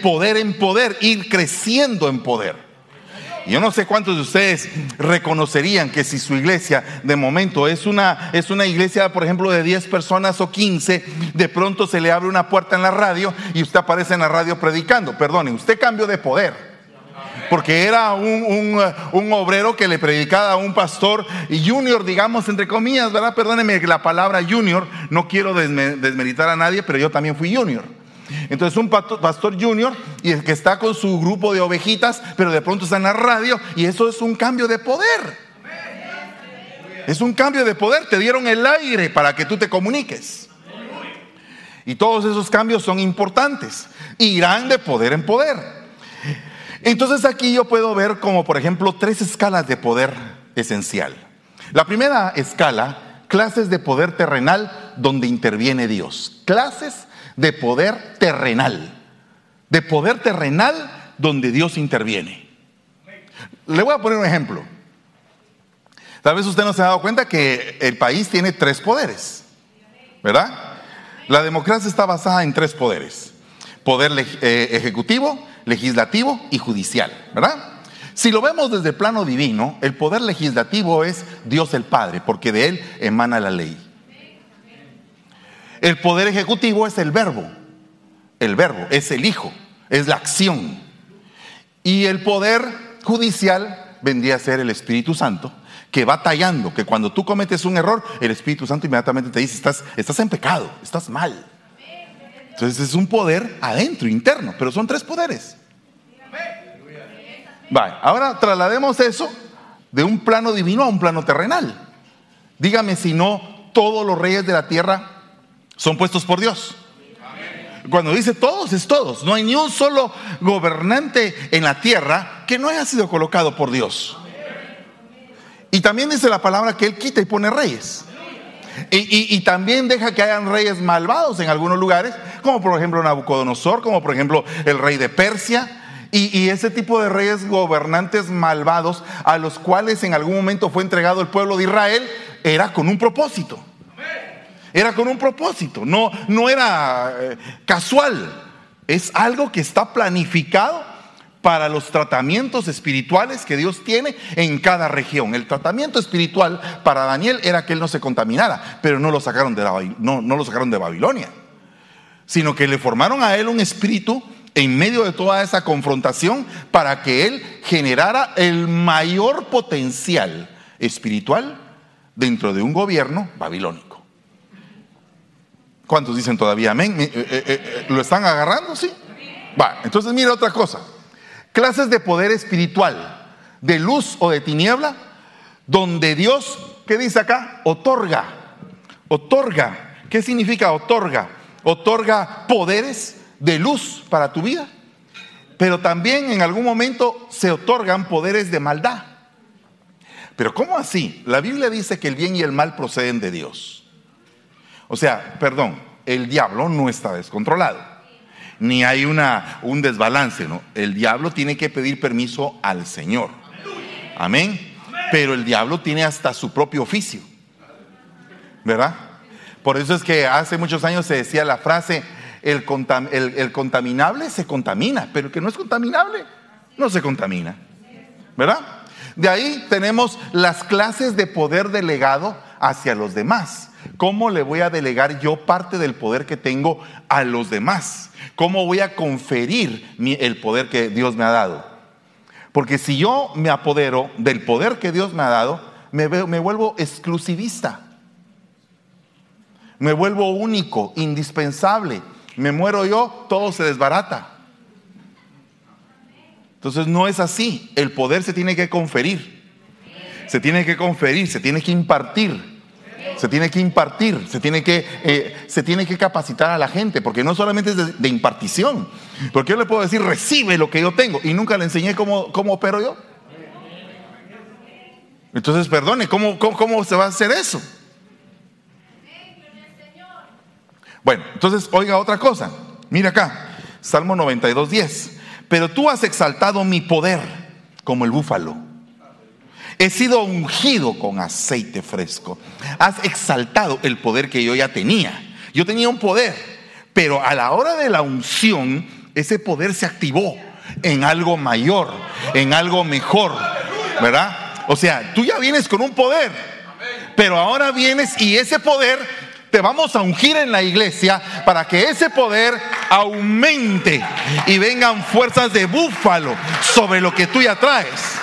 poder en poder, ir creciendo en poder. Yo no sé cuántos de ustedes reconocerían que si su iglesia de momento es una, es una iglesia, por ejemplo, de 10 personas o 15, de pronto se le abre una puerta en la radio y usted aparece en la radio predicando. Perdone, usted cambió de poder. Porque era un, un, obrero que le predicaba a un pastor junior, digamos, entre comillas, ¿verdad? Perdóneme la palabra junior, no quiero desmeritar a nadie, pero yo también fui junior. Entonces un pastor junior y que está con su grupo de ovejitas, pero de pronto está en la radio y eso es un cambio de poder. Es un cambio de poder, te dieron el aire para que tú te comuniques. Y todos esos cambios son importantes. Irán de poder en poder. Entonces aquí yo puedo ver como por ejemplo tres escalas de poder esencial. La primera escala, clases de poder terrenal donde interviene Dios. Clases de poder terrenal, de poder terrenal donde Dios interviene. Le voy a poner un ejemplo. Tal vez usted no se ha dado cuenta que el país tiene tres poderes, ¿verdad? La democracia está basada en tres poderes. Poder eh, ejecutivo, legislativo y judicial, ¿verdad? Si lo vemos desde el plano divino, el poder legislativo es Dios el Padre, porque de Él emana la ley. El poder ejecutivo es el verbo. El verbo es el hijo, es la acción. Y el poder judicial vendría a ser el Espíritu Santo, que va tallando, que cuando tú cometes un error, el Espíritu Santo inmediatamente te dice, estás, estás en pecado, estás mal. Entonces es un poder adentro, interno, pero son tres poderes. Vale, ahora traslademos eso de un plano divino a un plano terrenal. Dígame si no todos los reyes de la tierra son puestos por Dios. Cuando dice todos, es todos. No hay ni un solo gobernante en la tierra que no haya sido colocado por Dios. Y también dice la palabra que Él quita y pone reyes. Y, también deja que hayan reyes malvados en algunos lugares, como por ejemplo Nabucodonosor, como por ejemplo el rey de Persia. Y, ese tipo de reyes gobernantes malvados a los cuales en algún momento fue entregado el pueblo de Israel, era con un propósito. Era con un propósito, no, no era eh, casual. Es algo que está planificado para los tratamientos espirituales que Dios tiene en cada región. El tratamiento espiritual para Daniel era que él no se contaminara, pero no lo sacaron de, no, no lo sacaron de Babilonia, sino que le formaron a él un espíritu en medio de toda esa confrontación para que él generara el mayor potencial espiritual dentro de un gobierno babilónico. ¿Cuántos dicen todavía amén? Eh, eh, eh, ¿Lo están agarrando? Sí. Va, entonces mira otra cosa. Clases de poder espiritual, de luz o de tiniebla, donde Dios, ¿qué dice acá? Otorga. Otorga. ¿Qué significa otorga? Otorga poderes de luz para tu vida, pero también en algún momento se otorgan poderes de maldad. Pero ¿cómo así? La Biblia dice que el bien y el mal proceden de Dios. O sea, perdón, el diablo no está descontrolado, ni hay una, un desbalance. El diablo tiene que pedir permiso al Señor. Amén. Pero el diablo tiene hasta su propio oficio, ¿verdad? Por eso es que hace muchos años se decía la frase, el, el contaminable se contamina, pero el que no es contaminable no se contamina, ¿verdad? De ahí tenemos las clases de poder delegado hacia los demás. ¿Cómo le voy a delegar yo parte del poder que tengo a los demás? ¿Cómo voy a conferir el poder que Dios me ha dado? Porque si yo me apodero del poder que Dios me ha dado, me, vuelvo exclusivista. Me vuelvo único, indispensable. Me muero yo, todo se desbarata. Entonces no es así. El poder se tiene que conferir. Se tiene que conferir, se tiene que impartir se tiene que impartir, se tiene que, eh, se tiene que capacitar a la gente, porque no solamente es de, impartición, porque yo le puedo decir, recibe lo que yo tengo, y nunca le enseñé cómo, cómo opero yo. Entonces, perdone, ¿cómo, cómo, se va a hacer eso? Bueno, entonces, oiga otra cosa, mira acá, Salmo 92, 10, pero tú has exaltado mi poder como el búfalo He sido ungido con aceite fresco. Has exaltado el poder que yo ya tenía. Yo tenía un poder, pero a la hora de la unción ese poder se activó en algo mayor, en algo mejor, ¿verdad? O sea, tú ya vienes con un poder, pero ahora vienes y ese poder te vamos a ungir en la iglesia para que ese poder aumente y vengan fuerzas de búfalo sobre lo que tú ya traes.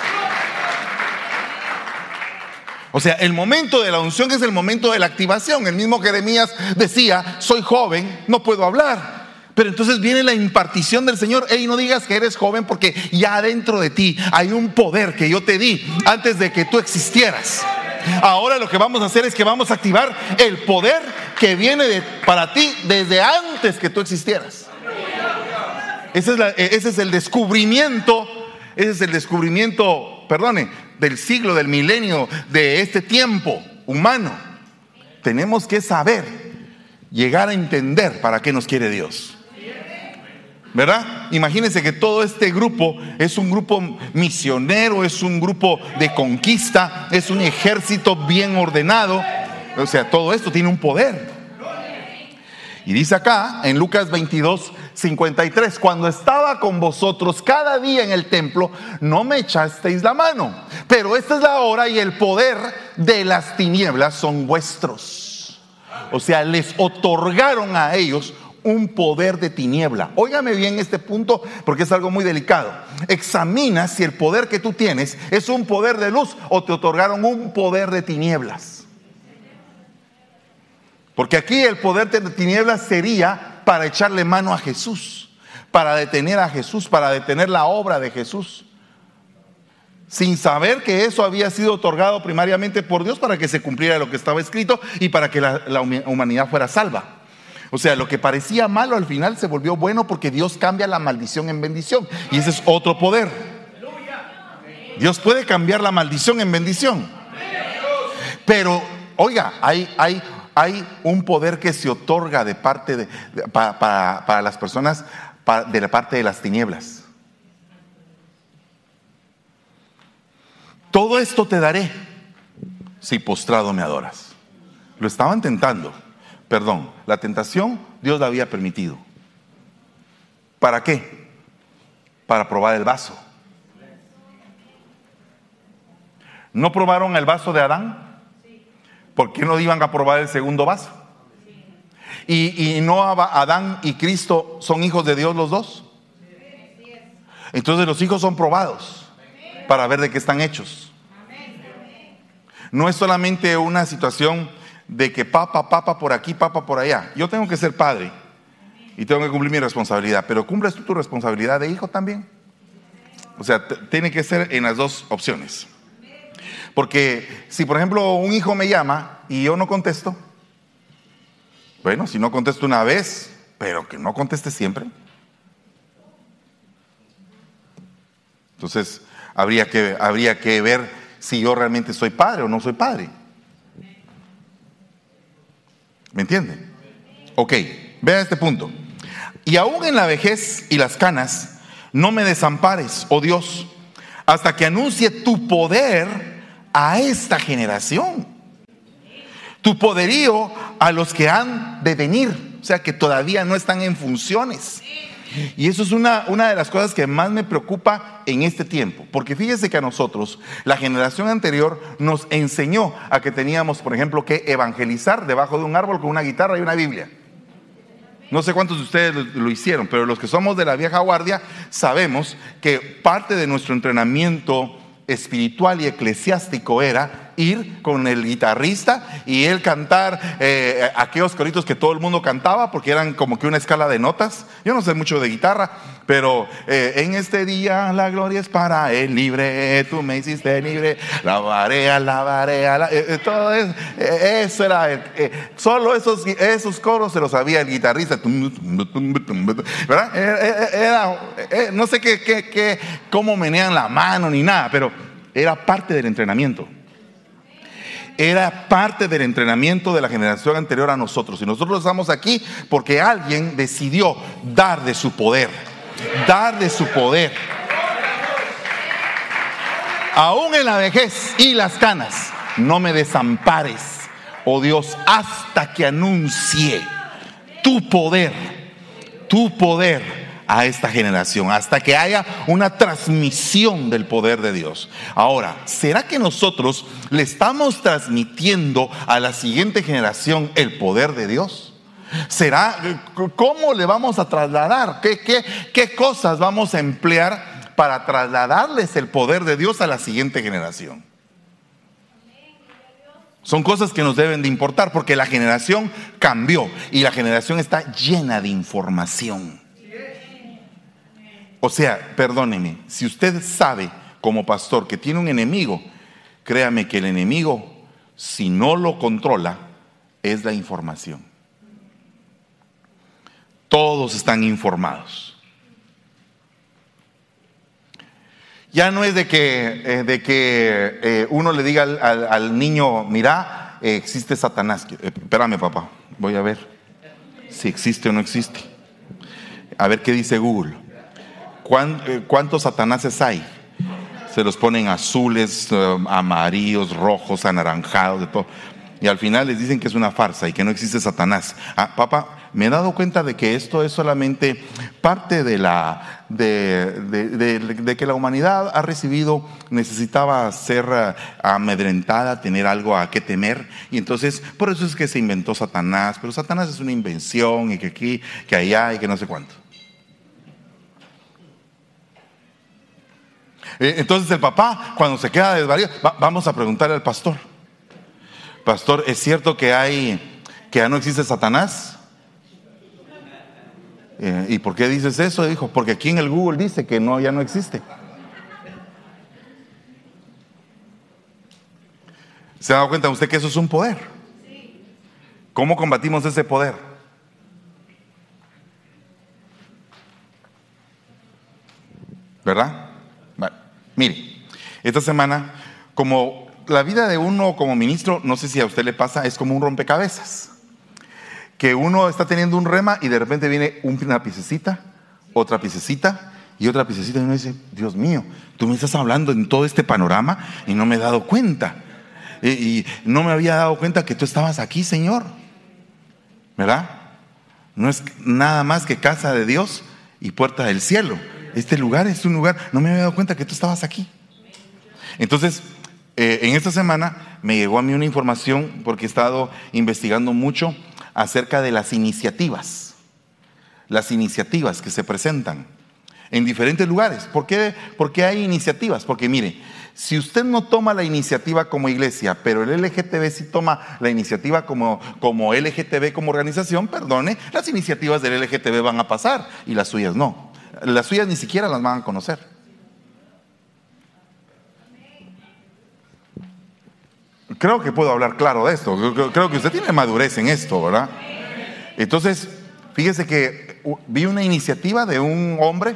O sea, el momento de la unción es el momento de la activación. El mismo Jeremías decía, soy joven, no puedo hablar. Pero entonces viene la impartición del Señor. Ey, no digas que eres joven porque ya dentro de ti hay un poder que yo te di antes de que tú existieras. Ahora lo que vamos a hacer es que vamos a activar el poder que viene para ti desde antes que tú existieras. Es, ese es el descubrimiento, ese es el descubrimiento, perdone, del siglo, del milenio, de este tiempo humano. Tenemos que saber, llegar a entender para qué nos quiere Dios. ¿Verdad? Imagínense que todo este grupo es un grupo misionero, es un grupo de conquista, es un ejército bien ordenado. O sea, todo esto tiene un poder. Y dice acá en Lucas 22, 53, cuando estaba con vosotros cada día en el templo, no me echasteis la mano, pero esta es la hora y el poder de las tinieblas son vuestros. O sea, les otorgaron a ellos un poder de tiniebla. Óigame bien este punto porque es algo muy delicado. Examina si el poder que tú tienes es un poder de luz o te otorgaron un poder de tinieblas. Porque aquí el poder de tinieblas sería para echarle mano a Jesús, para detener a Jesús, para detener la obra de Jesús. Sin saber que eso había sido otorgado primariamente por Dios para que se cumpliera lo que estaba escrito y para que la, humanidad fuera salva. O sea, lo que parecía malo al final se volvió bueno porque Dios cambia la maldición en bendición. Y ese es otro poder. Dios puede cambiar la maldición en bendición. Pero, oiga, hay, hay hay un poder que se otorga de parte de, para, las personas de la parte de las tinieblas. Todo esto te daré si postrado me adoras. Lo estaban tentando. Perdón, la tentación Dios la había permitido. ¿Para qué? Para probar el vaso. ¿No probaron el vaso de Adán? ¿Por qué no iban a probar el segundo vaso? Y, no Adán y Cristo son hijos de Dios los dos. Entonces los hijos son probados para ver de qué están hechos. No es solamente una situación de que papa, papa por aquí, papa por allá. Yo tengo que ser padre y tengo que cumplir mi responsabilidad, pero ¿cumples tú tu responsabilidad de hijo también? O sea, tiene que ser en las dos opciones. Porque si, por ejemplo, un hijo me llama y yo no contesto, bueno, si no contesto una vez, pero que no conteste siempre. Entonces, habría que, habría que ver si yo realmente soy padre o no soy padre. ¿Me entiende? Ok, vea este punto. Y aún en la vejez y las canas, no me desampares, oh Dios, hasta que anuncie tu poder a esta generación. Tu poderío a los que han de venir, o sea, que todavía no están en funciones. Y eso es una, una de las cosas que más me preocupa en este tiempo, porque fíjese que a nosotros, la generación anterior nos enseñó a que teníamos, por ejemplo, que evangelizar debajo de un árbol con una guitarra y una Biblia. No sé cuántos de ustedes lo hicieron, pero los que somos de la vieja guardia sabemos que parte de nuestro entrenamiento espiritual y eclesiástico era ir con el guitarrista y él cantar eh, aquellos coritos que todo el mundo cantaba porque eran como que una escala de notas. Yo no sé mucho de guitarra, pero eh, en este día la gloria es para el libre, tú me hiciste libre, la varea, la varea, eh, todo eso, era, solo esos, esos coros se los sabía el guitarrista, no sé qué, cómo menean la mano ni nada, pero era parte del entrenamiento era parte del entrenamiento de la generación anterior a nosotros. Y nosotros estamos aquí porque alguien decidió dar de su poder, dar de su poder. Aún en la vejez y las canas, no me desampares, oh Dios, hasta que anuncie tu poder, tu poder a esta generación, hasta que haya una transmisión del poder de Dios. Ahora, ¿será que nosotros le estamos transmitiendo a la siguiente generación el poder de Dios? ¿Será cómo le vamos a trasladar? ¿Qué, qué, qué cosas vamos a emplear para trasladarles el poder de Dios a la siguiente generación? Son cosas que nos deben de importar porque la generación cambió y la generación está llena de información. O sea, perdóneme, si usted sabe como pastor que tiene un enemigo, créame que el enemigo, si no lo controla, es la información. Todos están informados. Ya no es de que, eh, de que eh, uno le diga al, niño, mira, eh, existe Satanás. espérame, papá, voy a ver si existe o no existe. A ver qué dice Google. ¿Cuántos Satanáses hay? Se los ponen azules, amarillos, rojos, anaranjados, de todo. Y al final les dicen que es una farsa y que no existe Satanás. Ah, papá, me he dado cuenta de que esto es solamente parte de la de, que la humanidad ha recibido, necesitaba ser eh, amedrentada, tener algo a qué temer. Y entonces, por eso es que se inventó Satanás. Pero Satanás es una invención y que aquí, que allá y que no sé cuánto. Entonces el papá, cuando se queda desvariado, vamos a preguntarle al pastor. Pastor, ¿es cierto que hay, que ya no existe Satanás? Eh, ¿Y por qué dices eso? Dijo, porque aquí en el Google dice que no, ya no existe. ¿Se ha dado cuenta usted que eso es un poder? ¿Cómo combatimos ese poder? ¿Verdad? Mire, esta semana, como la vida de uno como ministro, no sé si a usted le pasa, es como un rompecabezas que uno está teniendo un rema y de repente viene una piececita, otra piececita y otra piececita y uno dice, Dios mío, tú me estás hablando en todo este panorama y no me he dado cuenta. Y, no me había dado cuenta que tú estabas aquí, Señor. ¿Verdad? No es nada más que casa de Dios y puerta del cielo. Este lugar es un lugar, no me había dado cuenta que tú estabas aquí. Entonces, eh, en esta semana me llegó a mí una información porque he estado investigando mucho acerca de las iniciativas, las iniciativas que se presentan en diferentes lugares. ¿Por qué, hay iniciativas? Porque mire, si usted no toma la iniciativa como iglesia, pero el LGTB sí toma la iniciativa como, como LGTB como organización, perdone, las iniciativas del LGTB van a pasar y las suyas no. Las suyas ni siquiera las van a conocer. Creo que puedo hablar claro de esto. Creo que usted tiene madurez en esto, ¿verdad? Entonces, fíjese que vi una iniciativa de un hombre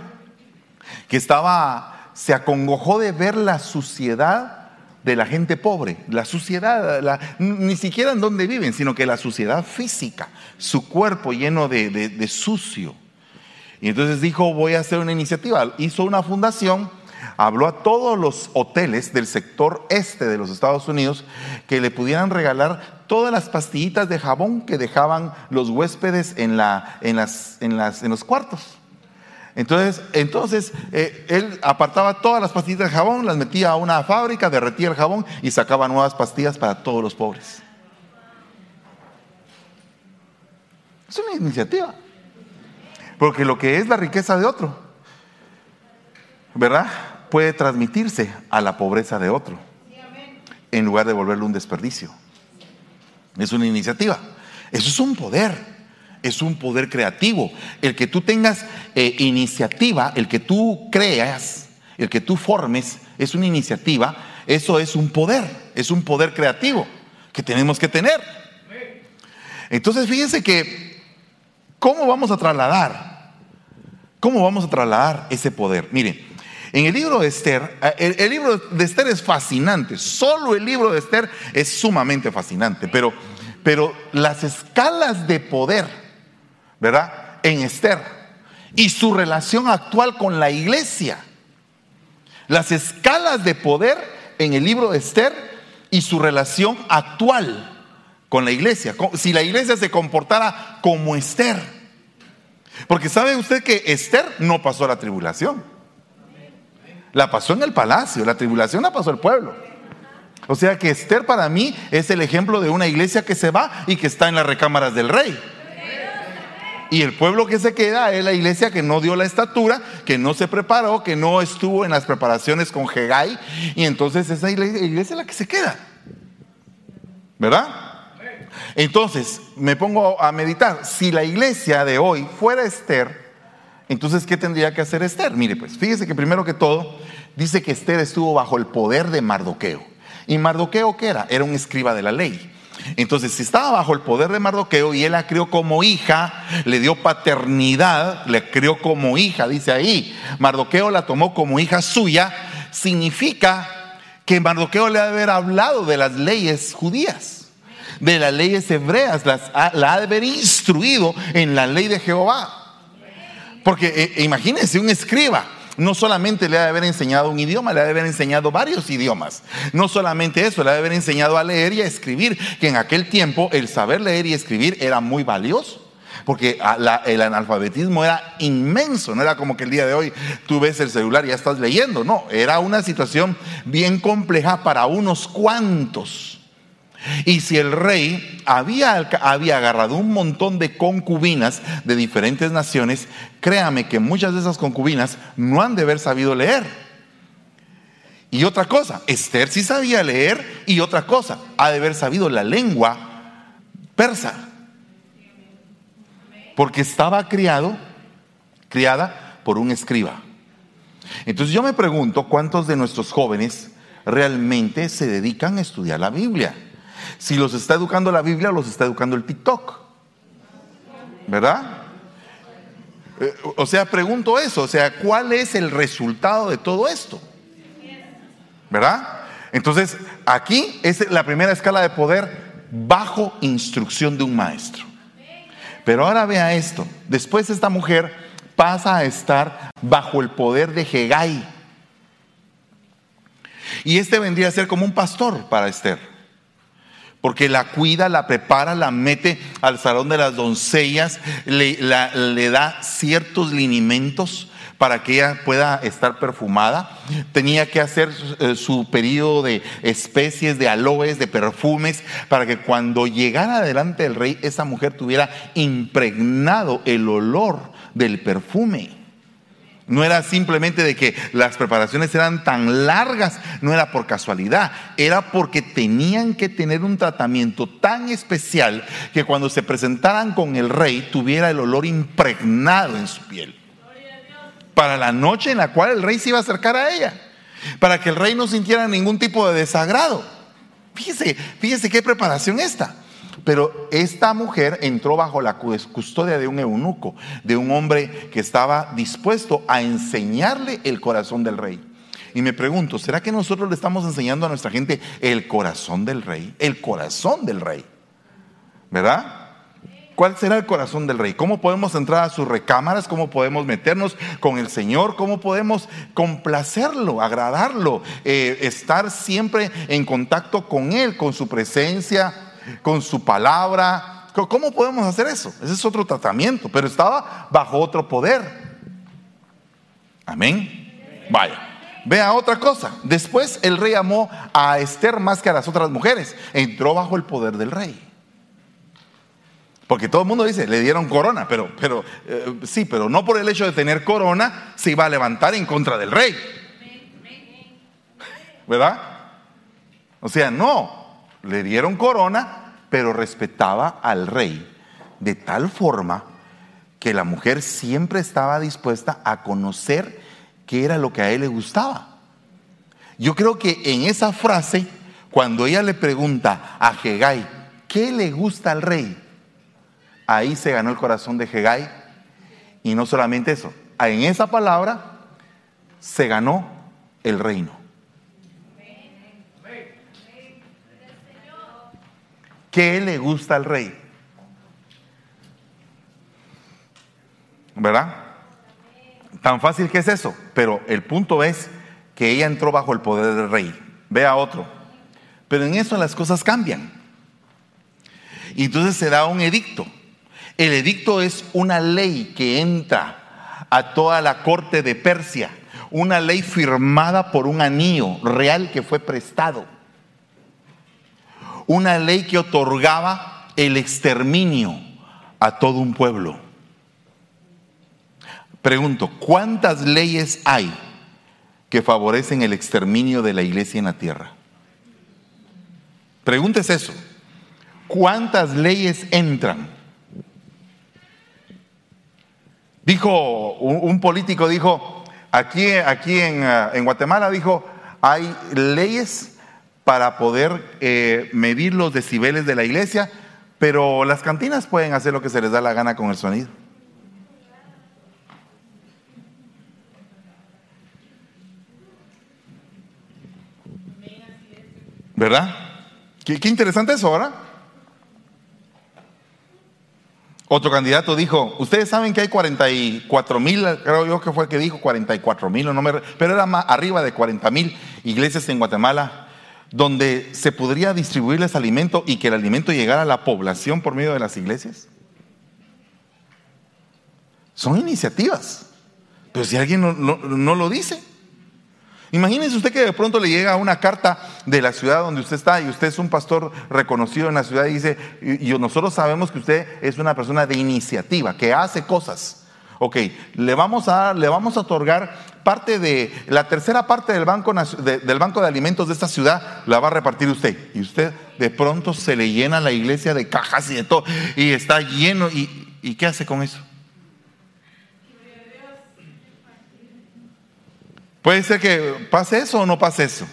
que estaba, se acongojó de ver la suciedad de la gente pobre, la suciedad, ni siquiera en donde viven, sino que la suciedad física, su cuerpo lleno de, de sucio. Y entonces dijo, voy a hacer una iniciativa. Hizo una fundación habló a todos los hoteles del sector este de los Estados Unidos que le pudieran regalar todas las pastillitas de jabón que dejaban los huéspedes en, la, en, las, en, las, en los cuartos. Entonces, entonces eh, él apartaba todas las pastillitas de jabón, las metía a una fábrica, derretía el jabón y sacaba nuevas pastillas para todos los pobres. Es una iniciativa. Porque lo que es la riqueza de otro, ¿verdad? puede transmitirse a la pobreza de otro, en lugar de volverlo un desperdicio. Es una iniciativa. Eso es un poder. Es un poder creativo. El que tú tengas eh, iniciativa, el que tú creas, el que tú formes, es una iniciativa. Eso es un poder. Es un poder creativo que tenemos que tener. Entonces, fíjense que, ¿cómo vamos a trasladar? ¿Cómo vamos a trasladar ese poder? Miren, en el libro de Esther, eh, el, libro de Esther es fascinante, solo el libro de Esther es sumamente fascinante, pero, pero las escalas de poder, ¿verdad? En Esther y su relación actual con la iglesia, las escalas de poder en el libro de Esther y su relación actual con la iglesia, si la iglesia se comportara como Esther. Porque sabe usted que Esther no pasó la tribulación. La pasó en el palacio, la tribulación la pasó el pueblo. O sea que Esther para mí es el ejemplo de una iglesia que se va y que está en las recámaras del rey. Y el pueblo que se queda es la iglesia que no dio la estatura, que no se preparó, que no estuvo en las preparaciones con Hegai. Y entonces esa iglesia es la que se queda. ¿Verdad? Entonces me pongo a meditar. Si la iglesia de hoy fuera Esther, entonces ¿qué tendría que hacer Esther? Mire, pues fíjese que primero que todo dice que Esther estuvo bajo el poder de Mardoqueo. ¿Y Mardoqueo qué era? Era un escriba de la ley. Entonces, si estaba bajo el poder de Mardoqueo y él la crió como hija, le dio paternidad, le crió como hija, dice ahí, Mardoqueo la tomó como hija suya, significa que Mardoqueo le ha de haber hablado de las leyes judías, de las leyes hebreas, las, la ha de haber instruido en la ley de Jehová. Porque eh, imagínense un escriba no solamente le ha de haber enseñado un idioma, le ha de haber enseñado varios idiomas. No solamente eso, le ha de haber enseñado a leer y a escribir, que en aquel tiempo el saber leer y escribir era muy valioso. Porque el analfabetismo era inmenso, no era como que el día de hoy tú ves el celular y ya estás leyendo, no, era una situación bien compleja para unos cuantos. Y si el rey había, había, agarrado un montón de concubinas de diferentes naciones, créame que muchas de esas concubinas no han de haber sabido leer. Y otra cosa, Esther sí sabía leer y otra cosa, ha de haber sabido la lengua persa. Porque estaba criado, criada por un escriba. Entonces yo me pregunto cuántos de nuestros jóvenes realmente se dedican a estudiar la Biblia. Si los está educando la Biblia, los está educando el TikTok. ¿Verdad? Eh, o sea, pregunto eso, o sea, ¿cuál es el resultado de todo esto? ¿Verdad? Entonces, aquí es la primera escala de poder bajo instrucción de un maestro. Pero ahora vea esto, después esta mujer pasa a estar bajo el poder de Hegai. Y este vendría a ser como un pastor para Esther porque la cuida, la prepara, la mete al salón de las doncellas, le, le da ciertos linimentos para que ella pueda estar perfumada. Tenía que hacer eh, su periodo de especies, de aloes, de perfumes, para que cuando llegara delante del rey, esa mujer tuviera impregnado el olor del perfume. No era simplemente de que las preparaciones eran tan largas, no era por casualidad, era porque tenían que tener un tratamiento tan especial que cuando se presentaran con el rey tuviera el olor impregnado en su piel. Para la noche en la cual el rey se iba a acercar a ella, para que el rey no sintiera ningún tipo de desagrado. Fíjese, fíjese qué preparación esta. Pero esta mujer entró bajo la custodia de un eunuco, de un hombre que estaba dispuesto a enseñarle el corazón del rey. Y me pregunto, ¿será que nosotros le estamos enseñando a nuestra gente el corazón del rey? El corazón del rey. ¿Verdad? ¿Cuál será el corazón del rey? ¿Cómo podemos entrar a sus recámaras? ¿Cómo podemos meternos con el Señor? ¿Cómo podemos complacerlo, agradarlo, eh, estar siempre en contacto con Él, con su presencia, con su palabra. ¿Cómo podemos hacer eso? Ese es otro tratamiento, pero estaba bajo otro poder. Amén. Vaya. Vea otra cosa. Después el rey amó a Esther más que a las otras mujeres. Entró bajo el poder del rey. Porque todo el mundo dice, le dieron corona, pero, pero eh, sí, pero no por el hecho de tener corona se iba a levantar en contra del rey. ¿Verdad? O sea, no, le dieron corona, pero respetaba al rey de tal forma que la mujer siempre estaba dispuesta a conocer qué era lo que a él le gustaba. Yo creo que en esa frase, cuando ella le pregunta a Hegai, ¿qué le gusta al rey? Ahí se ganó el corazón de Hegai. Y no solamente eso, en esa palabra se ganó el reino. ¿Qué le gusta al rey? ¿Verdad? Tan fácil que es eso, pero el punto es que ella entró bajo el poder del rey. Vea otro. Pero en eso las cosas cambian. Y entonces se da un edicto. El edicto es una ley que entra a toda la corte de Persia, una ley firmada por un anillo real que fue prestado, una ley que otorgaba el exterminio a todo un pueblo. Pregunto, ¿cuántas leyes hay que favorecen el exterminio de la iglesia en la tierra? Pregúntese eso. ¿Cuántas leyes entran? Dijo un, político, dijo, aquí, aquí en, ah, Guatemala, dijo, hay leyes para poder eh, medir los decibeles de la iglesia, pero las cantinas pueden hacer lo que se les da la gana con el sonido. ¿Verdad? Qué, interesante eso, ¿verdad? Otro candidato dijo, ustedes saben que hay 44 mil, creo yo que fue el que dijo 44 mil, no pero era más arriba de 40 mil iglesias en Guatemala donde se podría distribuirles alimento y que el alimento llegara a la población por medio de las iglesias. Son iniciativas, pero si alguien no lo dice, Imagínense usted que de pronto le llega una carta de la ciudad donde usted está y usted es un pastor reconocido en la ciudad y dice, y, nosotros sabemos que usted es una persona de iniciativa, que hace cosas. Ok, le vamos a, le vamos a otorgar parte de, la tercera parte del banco, del banco de alimentos de esta ciudad, la va a repartir usted. Y usted de pronto se le llena la iglesia de cajas y de todo, y está lleno, ¿y, qué hace con eso? Puede ser que pase eso o no pase eso.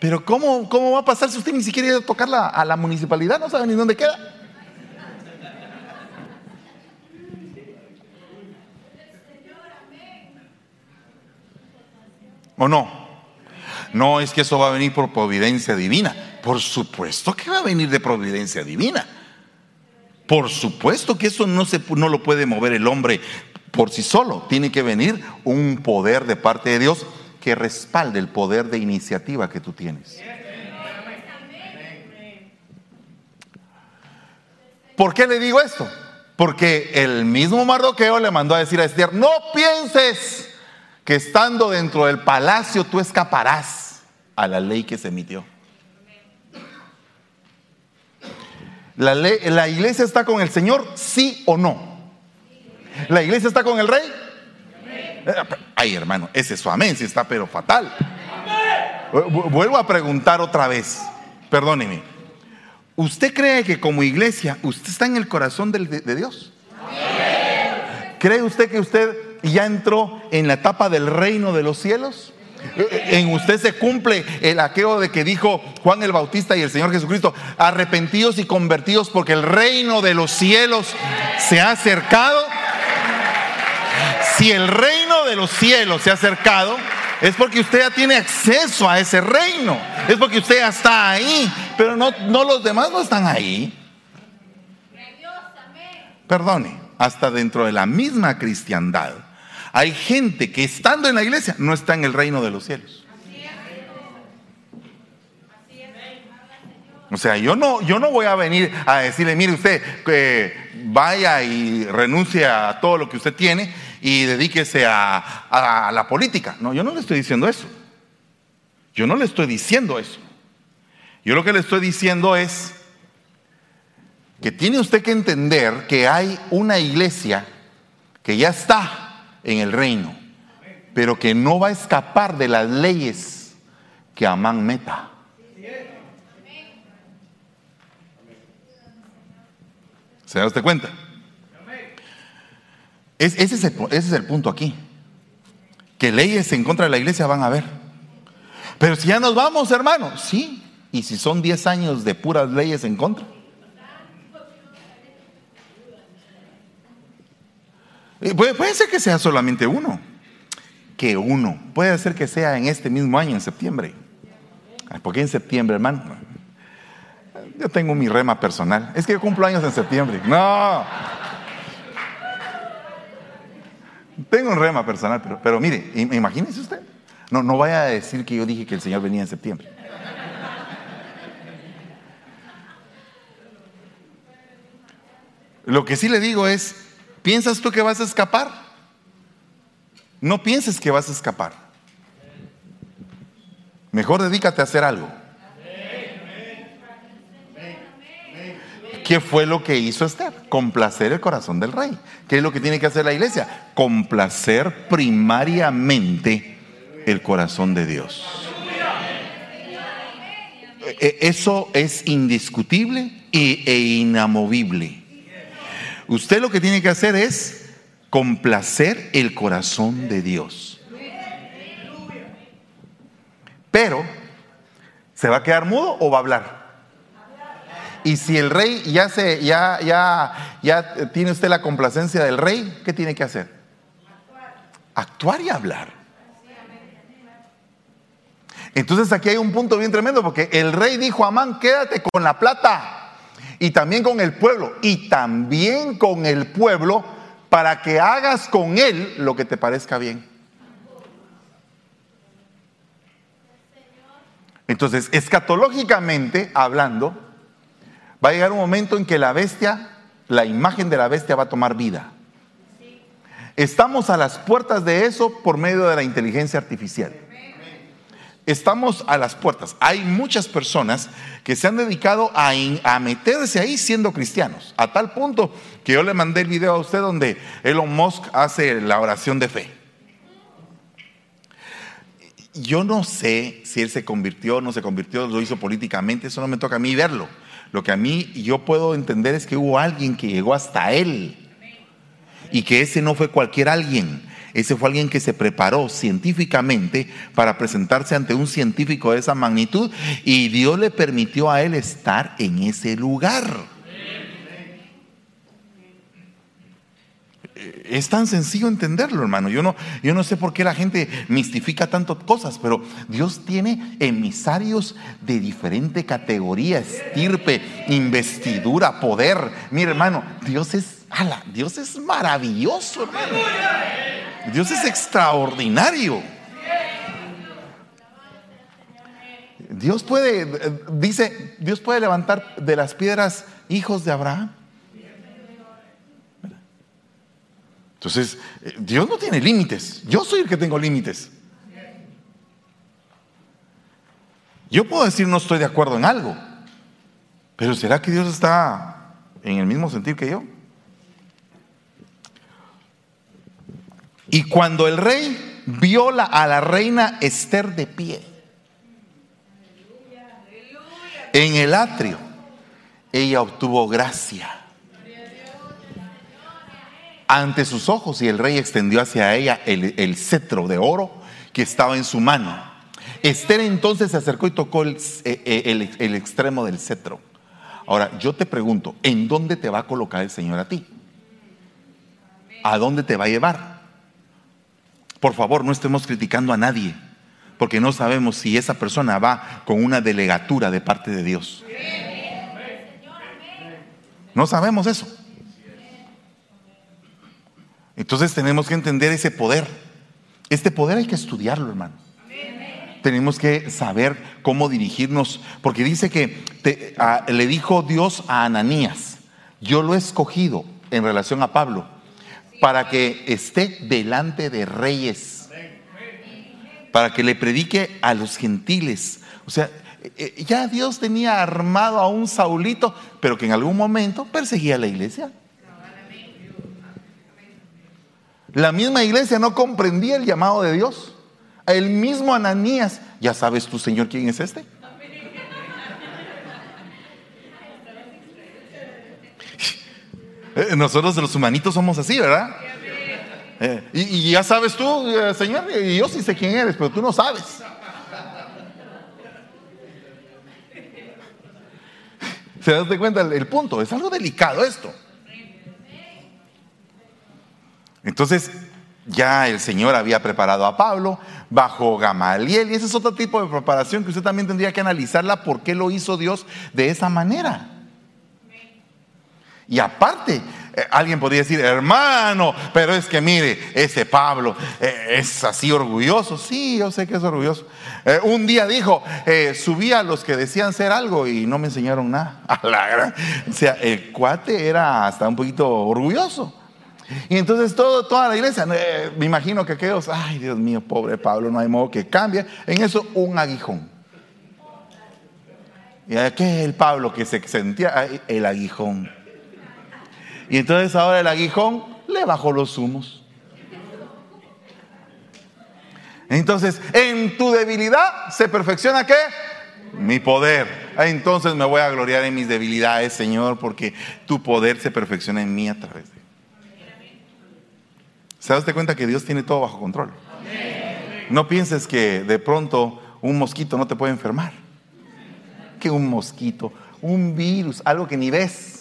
Pero ¿cómo, cómo va a pasar si usted ni siquiera iba a tocar a la municipalidad? No sabe ni dónde queda. ¿O no? No es que eso va a venir por providencia divina. Por supuesto que va a venir de providencia divina. Por supuesto que eso no, se, no lo puede mover el hombre por sí solo. Tiene que venir un poder de parte de Dios que respalde el poder de iniciativa que tú tienes. ¿Por qué le digo esto? Porque el mismo Mardoqueo le mandó a decir a Esther, no pienses que estando dentro del palacio tú escaparás a la ley que se emitió. La, iglesia está con el Señor, sí o no. ¿La iglesia está con el rey? Ay, hermano, ese es su amén, si está pero fatal. Vuelvo a preguntar otra vez, perdóneme. ¿Usted cree que como iglesia usted está en el corazón de Dios? ¿Cree usted que usted ya entró en la etapa del reino de los cielos? En usted se cumple el aqueo de que dijo Juan el Bautista y el Señor Jesucristo, arrepentidos y convertidos porque el reino de los cielos se ha acercado. Si el reino de los cielos se ha acercado, es porque usted ya tiene acceso a ese reino. Es porque usted ya está ahí, pero no, no los demás no están ahí. Perdone, hasta dentro de la misma cristiandad hay gente que estando en la iglesia no está en el reino de los cielos. O sea, yo no, yo no voy a venir a decirle, mire usted, que vaya y renuncie a todo lo que usted tiene y dedíquese a, la política. No, yo no le estoy diciendo eso. Yo no le estoy diciendo eso. Yo lo que le estoy diciendo es que tiene usted que entender que hay una iglesia que ya está en el reino, pero que no va a escapar de las leyes que Amán meta. ¿Se da usted cuenta? ese, es el, punto aquí. Que leyes en contra de la iglesia van a haber. Pero si ya nos vamos, hermano, sí. ¿Y si son 10 años de puras leyes en contra? Puede, puede, ser que sea solamente uno. Que uno. Puede ser que sea en este mismo año, en septiembre. ¿Por qué en septiembre, hermano? Yo tengo mi rema personal. Es que yo cumplo años en septiembre. No. Tengo un rema personal, pero, pero mire, imagínese usted. No, no vaya a decir que yo dije que el Señor venía en septiembre. Lo que sí le digo es, ¿piensas tú que vas a escapar? No pienses que vas a escapar. Mejor dedícate a hacer algo. ¿Qué fue lo que hizo Esther? Complacer el corazón del rey. ¿Qué es lo que tiene que hacer la iglesia? Complacer primariamente el corazón de Dios. E, eso es indiscutible e inamovible. Usted lo que tiene que hacer es complacer el corazón de Dios. Pero, ¿se va a quedar mudo o va a hablar? Y si el rey ya se, ya, ya, ya tiene usted la complacencia del rey, ¿qué tiene que hacer? Actuar y hablar. Entonces aquí hay un punto bien tremendo porque el rey dijo a Amán, quédate con la plata y también con el pueblo y también con el pueblo para que hagas con él lo que te parezca bien. Entonces, escatológicamente hablando, va a llegar un momento en que la bestia, la imagen de la bestia va a tomar vida. Estamos a las puertas de eso por medio de la inteligencia artificial estamos a las puertas. Hay muchas personas que se han dedicado a, meterse ahí siendo cristianos, a tal punto que yo le mandé el video a usted donde Elon Musk hace la oración de fe. Yo no sé si él se convirtió no se convirtió, lo hizo políticamente, eso no me toca a mí verlo. Lo que a mí yo puedo entender es que hubo alguien que llegó hasta él y que ese no fue cualquier alguien ese fue alguien que se preparó científicamente para presentarse ante un científico de esa magnitud y Dios le permitió a él estar en ese lugar. Es tan sencillo entenderlo, hermano. Yo no, yo no sé por qué la gente mistifica tantas cosas, pero Dios tiene emisarios de diferente categoría, estirpe, investidura, poder. Mira, hermano, Dios es, ala, Dios es maravilloso, hermano. Dios es extraordinario. Dios puede, dice, Dios puede levantar de las piedras hijos de Abraham. Entonces, Dios no tiene límites. Yo soy el que tengo límites. Yo puedo decir no estoy de acuerdo en algo, pero ¿será que Dios está en el mismo sentir que yo? Y cuando el rey viola a la reina Esther de pie en el atrio, ella obtuvo gracia ante sus ojos y el rey extendió hacia ella el, cetro de oro que estaba en su mano. Esther entonces se acercó y tocó eh, eh, el extremo del cetro. Ahora, yo te pregunto, ¿en dónde te va a colocar el Señor a ti? ¿A dónde te va a llevar? Por favor, no estemos criticando a nadie, porque no sabemos si esa persona va con una delegatura de parte de Dios. No sabemos eso. Entonces tenemos que entender ese poder. Este poder hay que estudiarlo, hermano. Tenemos que saber cómo dirigirnos, porque dice que le dijo Dios a Ananías, yo lo he escogido en relación a Pablo para que esté delante de reyes, para que le predique a los gentiles. O sea, eh, eh, ya Dios tenía armado a un Saulito, pero que en algún momento perseguía a la iglesia. La misma iglesia no comprendía el llamado de Dios. El mismo Ananías, ya sabes tú, Señor, quién es este. Eh, nosotros los humanitos somos así, ¿verdad? Eh, y, ya sabes tú, eh, Señor, y yo sí sé quién eres, pero tú no sabes. ¿Se das de cuenta el, el punto? Es algo delicado esto. Entonces, ya el Señor había preparado a Pablo bajo Gamaliel, y ese es otro tipo de preparación que usted también tendría que analizarla, por qué lo hizo Dios de esa manera. Y aparte, Eh, alguien podría decir, hermano, pero es que mire, ese Pablo eh, es así orgulloso. Sí, yo sé que es orgulloso. Eh, un día dijo, subí a los que decían ser algo y no me enseñaron nada. O sea, el cuate era hasta un poquito orgulloso. Y entonces todo, toda la iglesia, me imagino que aquellos, ay Dios mío, pobre Pablo, no hay modo que cambie. En eso un aguijón. ¿Y qué es el Pablo que se sentía? El aguijón. Y entonces ahora el aguijón le bajó los humos. Entonces, en tu debilidad se perfecciona qué? Mi poder. Entonces me voy a gloriar en mis debilidades, Señor, porque tu poder se perfecciona en mí a través de. ¿Se das cuenta que Dios tiene todo bajo control? No pienses que de pronto un mosquito no te puede enfermar. Que un mosquito, un virus, algo que ni ves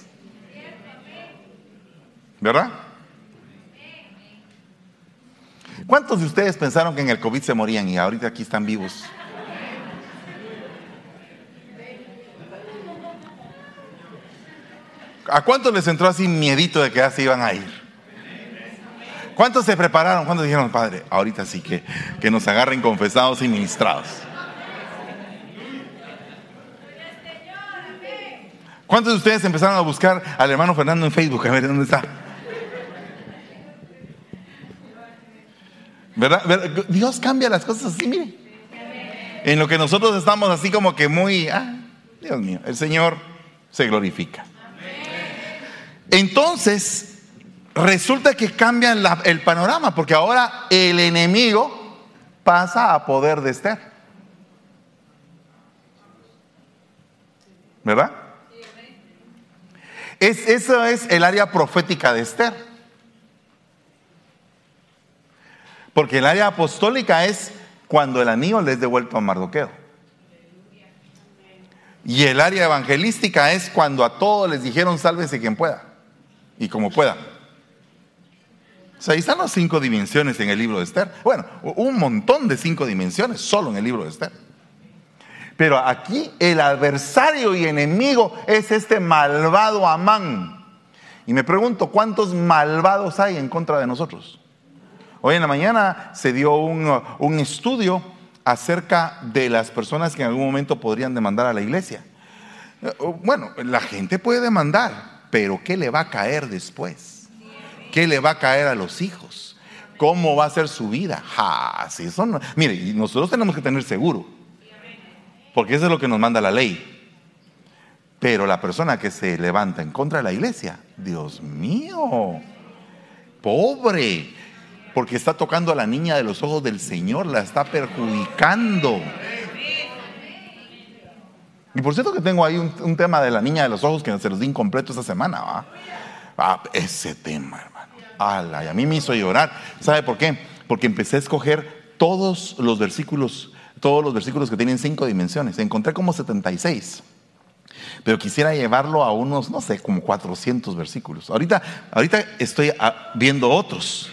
¿Verdad? ¿Cuántos de ustedes pensaron que en el COVID se morían y ahorita aquí están vivos? ¿A cuántos les entró así miedito de que ya se iban a ir? ¿Cuántos se prepararon? ¿Cuántos dijeron, Padre, ahorita sí que, que nos agarren confesados y ministrados? ¿Cuántos de ustedes empezaron a buscar al hermano Fernando en Facebook? A ver dónde está. ¿Verdad? Dios cambia las cosas así, mire. En lo que nosotros estamos así como que muy, ah, Dios mío, el Señor se glorifica. Entonces, resulta que cambia el panorama, porque ahora el enemigo pasa a poder de Esther. ¿Verdad? Es, eso es el área profética de Esther. Porque el área apostólica es cuando el anillo le es devuelto a Mardoqueo. Y el área evangelística es cuando a todos les dijeron sálvese quien pueda y como pueda. O sea, ahí están las cinco dimensiones en el libro de Esther. Bueno, un montón de cinco dimensiones solo en el libro de Esther. Pero aquí el adversario y enemigo es este malvado Amán. Y me pregunto, ¿cuántos malvados hay en contra de nosotros? Hoy en la mañana se dio un, estudio acerca de las personas que en algún momento podrían demandar a la iglesia. Bueno, la gente puede demandar, pero ¿qué le va a caer después? ¿Qué le va a caer a los hijos? ¿Cómo va a ser su vida? Ja, si son, mire, nosotros tenemos que tener seguro, porque eso es lo que nos manda la ley. Pero la persona que se levanta en contra de la iglesia, Dios mío, pobre, porque está tocando a la niña de los ojos del Señor, la está perjudicando. Y por cierto que tengo ahí un, tema de la niña de los ojos que se los di incompleto esta semana. Ah, ese tema, hermano. y a mí me hizo llorar. ¿Sabe por qué? Porque empecé a escoger todos los versículos, todos los versículos que tienen cinco dimensiones. Encontré como 76 pero quisiera llevarlo a unos, no sé, como 400 versículos. Ahorita, ahorita estoy ah, viendo otros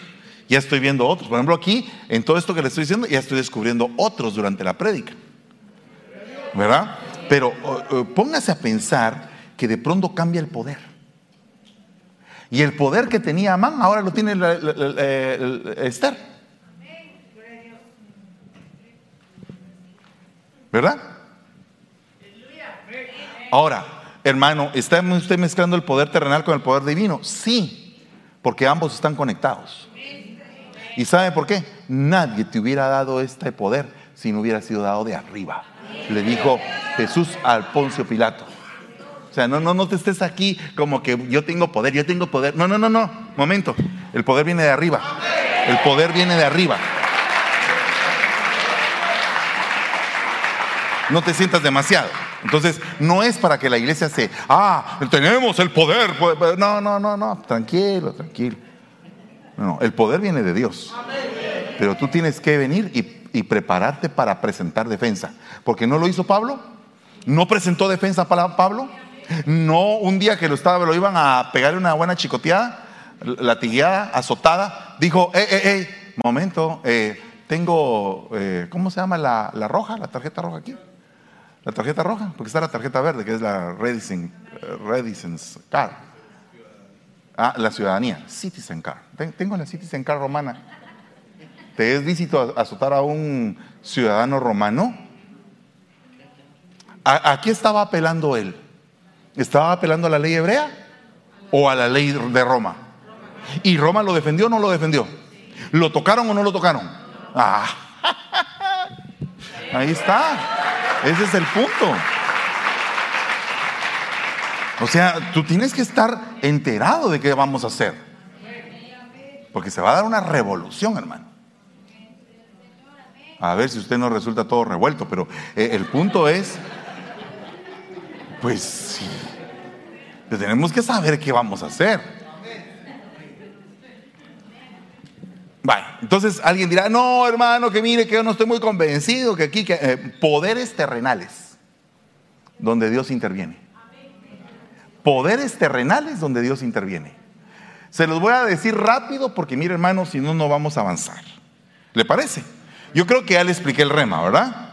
ya estoy viendo otros. Por ejemplo, aquí, en todo esto que le estoy diciendo, ya estoy descubriendo otros durante la prédica. ¿Verdad? Pero póngase a pensar que de pronto cambia el poder. Y el poder que tenía Amán ahora lo tiene Esther. ¿Verdad? Ahora, hermano, ¿está usted mezclando el poder terrenal con el poder divino? Sí, porque ambos están conectados. ¿Y sabe por qué? Nadie te hubiera dado este poder si no hubiera sido dado de arriba. Le dijo Jesús al Poncio Pilato. O sea, no, no, no te estés aquí como que yo tengo poder, yo tengo poder. No, no, no, no. Momento. El poder viene de arriba. El poder viene de arriba. No te sientas demasiado. Entonces, no es para que la iglesia se, ah, tenemos el poder. No, no, no, no. Tranquilo, tranquilo. No, el poder viene de Dios. Pero tú tienes que venir y, prepararte para presentar defensa. Porque no lo hizo Pablo. No presentó defensa para Pablo. No, un día que lo estaba, lo iban a pegarle una buena chicoteada, latigueada, azotada, dijo, eh, eh, eh, momento, eh, tengo, eh, ¿cómo se llama la, roja, la tarjeta roja aquí? La tarjeta roja, porque está la tarjeta verde, que es la Redison, Redison's Car. Ah, la ciudadanía, Citizen Car. Tengo la Citizen Car romana. ¿Te es lícito azotar a un ciudadano romano? ¿A, qué estaba apelando él? ¿Estaba apelando a la ley hebrea o a la ley de Roma? ¿Y Roma lo defendió o no lo defendió? ¿Lo tocaron o no lo tocaron? Ah, ahí está. Ese es el punto. O sea, tú tienes que estar enterado de qué vamos a hacer. Porque se va a dar una revolución, hermano. A ver si usted no resulta todo revuelto, pero eh, el punto es, pues sí, tenemos que saber qué vamos a hacer. Vale, entonces alguien dirá, no, hermano, que mire que yo no estoy muy convencido, que aquí, que, eh, poderes terrenales, donde Dios interviene poderes terrenales donde Dios interviene. Se los voy a decir rápido porque mire hermano, si no, no vamos a avanzar. ¿Le parece? Yo creo que ya le expliqué el rema, ¿verdad?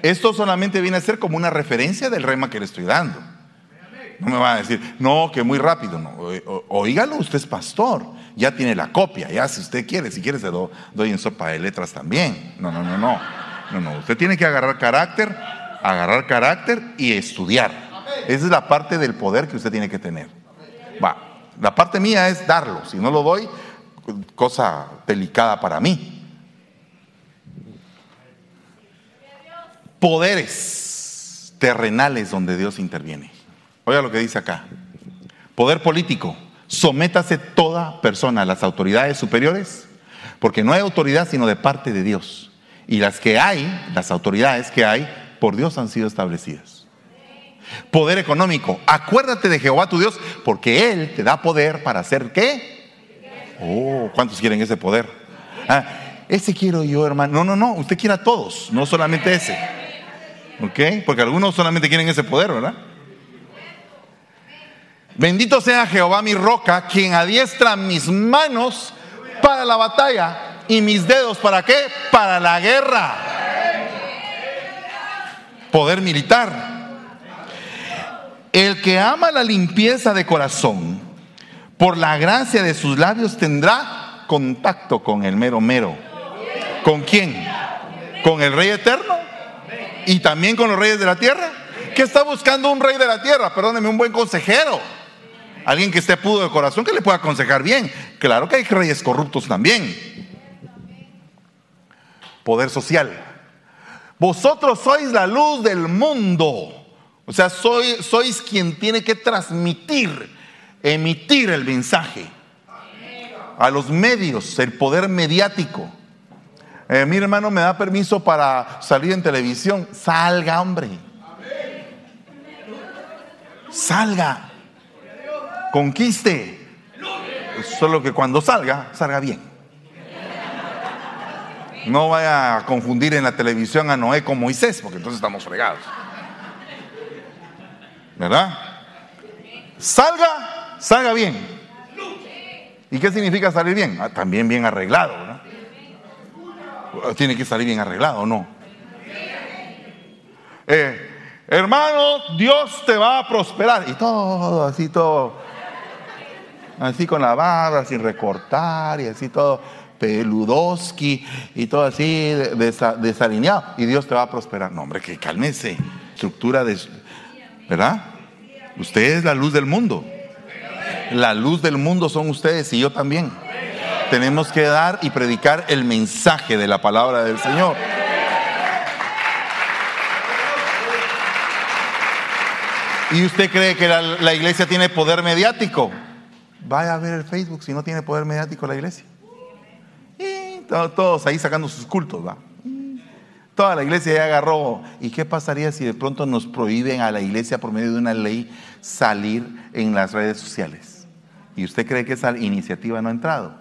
Esto solamente viene a ser como una referencia del rema que le estoy dando. No me va a decir, no, que muy rápido. No. oígalo, usted es pastor, ya tiene la copia, ya si usted quiere, si quiere se doy en sopa de letras también. No, no, no, no. No, no, usted tiene que agarrar carácter, agarrar carácter y estudiar. Esa es la parte del poder que usted tiene que tener. Va, la parte mía es darlo. Si no lo doy, cosa delicada para mí. Poderes terrenales donde Dios interviene. Oiga lo que dice acá. Poder político. Sométase toda persona a las autoridades superiores, porque no hay autoridad sino de parte de Dios. Y las que hay, las autoridades que hay, por Dios han sido establecidas. Poder económico. Acuérdate de Jehová tu Dios, porque Él te da poder para hacer qué. Oh, ¿cuántos quieren ese poder? Ah, ese quiero yo, hermano. No, no, no, usted quiere a todos, no solamente ese. ¿Ok? Porque algunos solamente quieren ese poder, ¿verdad? Bendito sea Jehová mi roca, quien adiestra mis manos para la batalla y mis dedos para qué? Para la guerra. Poder militar. El que ama la limpieza de corazón, por la gracia de sus labios tendrá contacto con el mero mero. ¿Con quién? ¿Con el Rey Eterno? ¿Y también con los reyes de la tierra? ¿Qué está buscando un rey de la tierra? Perdóneme, un buen consejero. Alguien que esté pudo de corazón que le pueda aconsejar bien. Claro que hay reyes corruptos también. Poder social. Vosotros sois la luz del mundo. O sea, sois quien tiene que transmitir, emitir el mensaje a los medios, el poder mediático. Eh, mi hermano me da permiso para salir en televisión. Salga, hombre. Salga. Conquiste. Solo que cuando salga, salga bien. No vaya a confundir en la televisión a Noé con Moisés, porque entonces estamos fregados. ¿Verdad? Salga, salga bien. ¿Y qué significa salir bien? Ah, también bien arreglado, ¿verdad? Tiene que salir bien arreglado, ¿no? Eh, hermano, Dios te va a prosperar. Y todo, así todo. Así con la barba, sin recortar y así todo peludoski y todo así desalineado. Y Dios te va a prosperar. No, hombre, que cálmese. Estructura de, ¿verdad? Usted es la luz del mundo. La luz del mundo son ustedes y yo también. Tenemos que dar y predicar el mensaje de la palabra del Señor. ¿Y usted cree que la, iglesia tiene poder mediático? Vaya a ver el Facebook si no tiene poder mediático la iglesia. Y todos ahí sacando sus cultos, va. Toda la iglesia ya agarró. ¿Y qué pasaría si de pronto nos prohíben a la iglesia por medio de una ley salir en las redes sociales? ¿Y usted cree que esa iniciativa no ha entrado?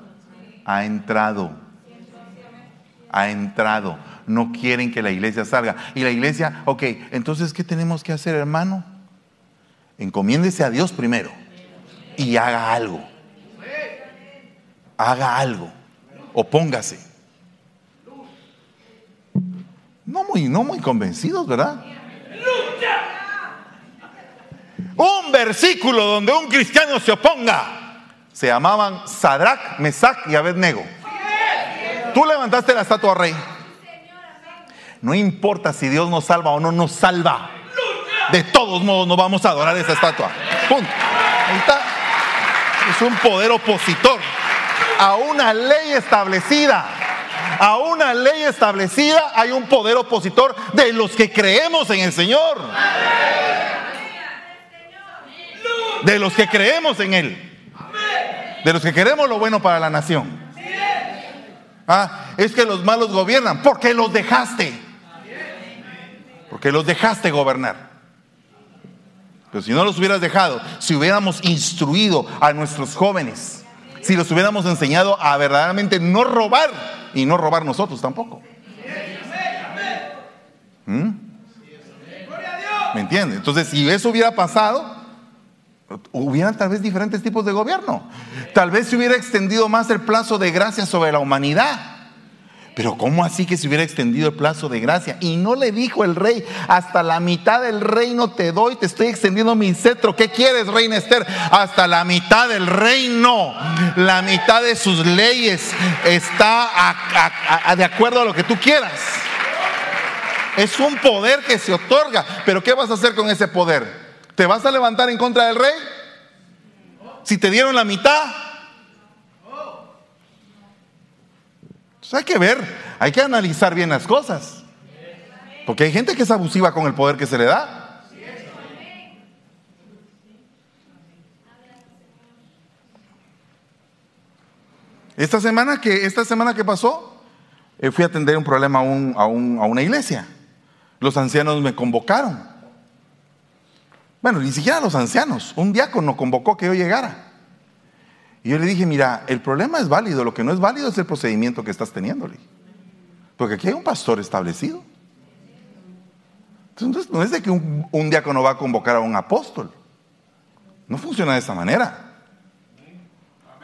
Ha entrado. Ha entrado. No quieren que la iglesia salga. Y la iglesia, ok, entonces, ¿qué tenemos que hacer, hermano? Encomiéndese a Dios primero y haga algo. Haga algo. Opóngase. No muy, no muy convencidos, ¿verdad? Un versículo donde un cristiano se oponga. Se llamaban Sadrach, Mesach y Abednego. Tú levantaste la estatua rey. No importa si Dios nos salva o no nos salva. De todos modos no vamos a adorar esa estatua. Punto. Ahí está. Es un poder opositor a una ley establecida. A una ley establecida hay un poder opositor de los que creemos en el Señor. De los que creemos en Él. De los que queremos lo bueno para la nación. Ah, es que los malos gobiernan. porque los dejaste? Porque los dejaste gobernar. Pero si no los hubieras dejado, si hubiéramos instruido a nuestros jóvenes, si los hubiéramos enseñado a verdaderamente no robar y no robar nosotros tampoco. ¿Mm? ¿Me entiendes? Entonces, si eso hubiera pasado, hubieran tal vez diferentes tipos de gobierno. Tal vez se hubiera extendido más el plazo de gracia sobre la humanidad. Pero ¿cómo así que se hubiera extendido el plazo de gracia? Y no le dijo el rey, hasta la mitad del reino te doy, te estoy extendiendo mi cetro. ¿Qué quieres, reina Esther? Hasta la mitad del reino, la mitad de sus leyes está de acuerdo a lo que tú quieras. Es un poder que se otorga. Pero ¿qué vas a hacer con ese poder? ¿Te vas a levantar en contra del rey? Si te dieron la mitad. Entonces hay que ver, hay que analizar bien las cosas. Porque hay gente que es abusiva con el poder que se le da. Esta semana que, esta semana que pasó, eh, fui a atender un problema a, a una iglesia. Los ancianos me convocaron. Bueno, ni siquiera los ancianos. Un diácono convocó que yo llegara. Y yo le dije, mira, el problema es válido, lo que no es válido es el procedimiento que estás teniéndole. Porque aquí hay un pastor establecido. Entonces no es de que un, diácono va a convocar a un apóstol. No funciona de esa manera.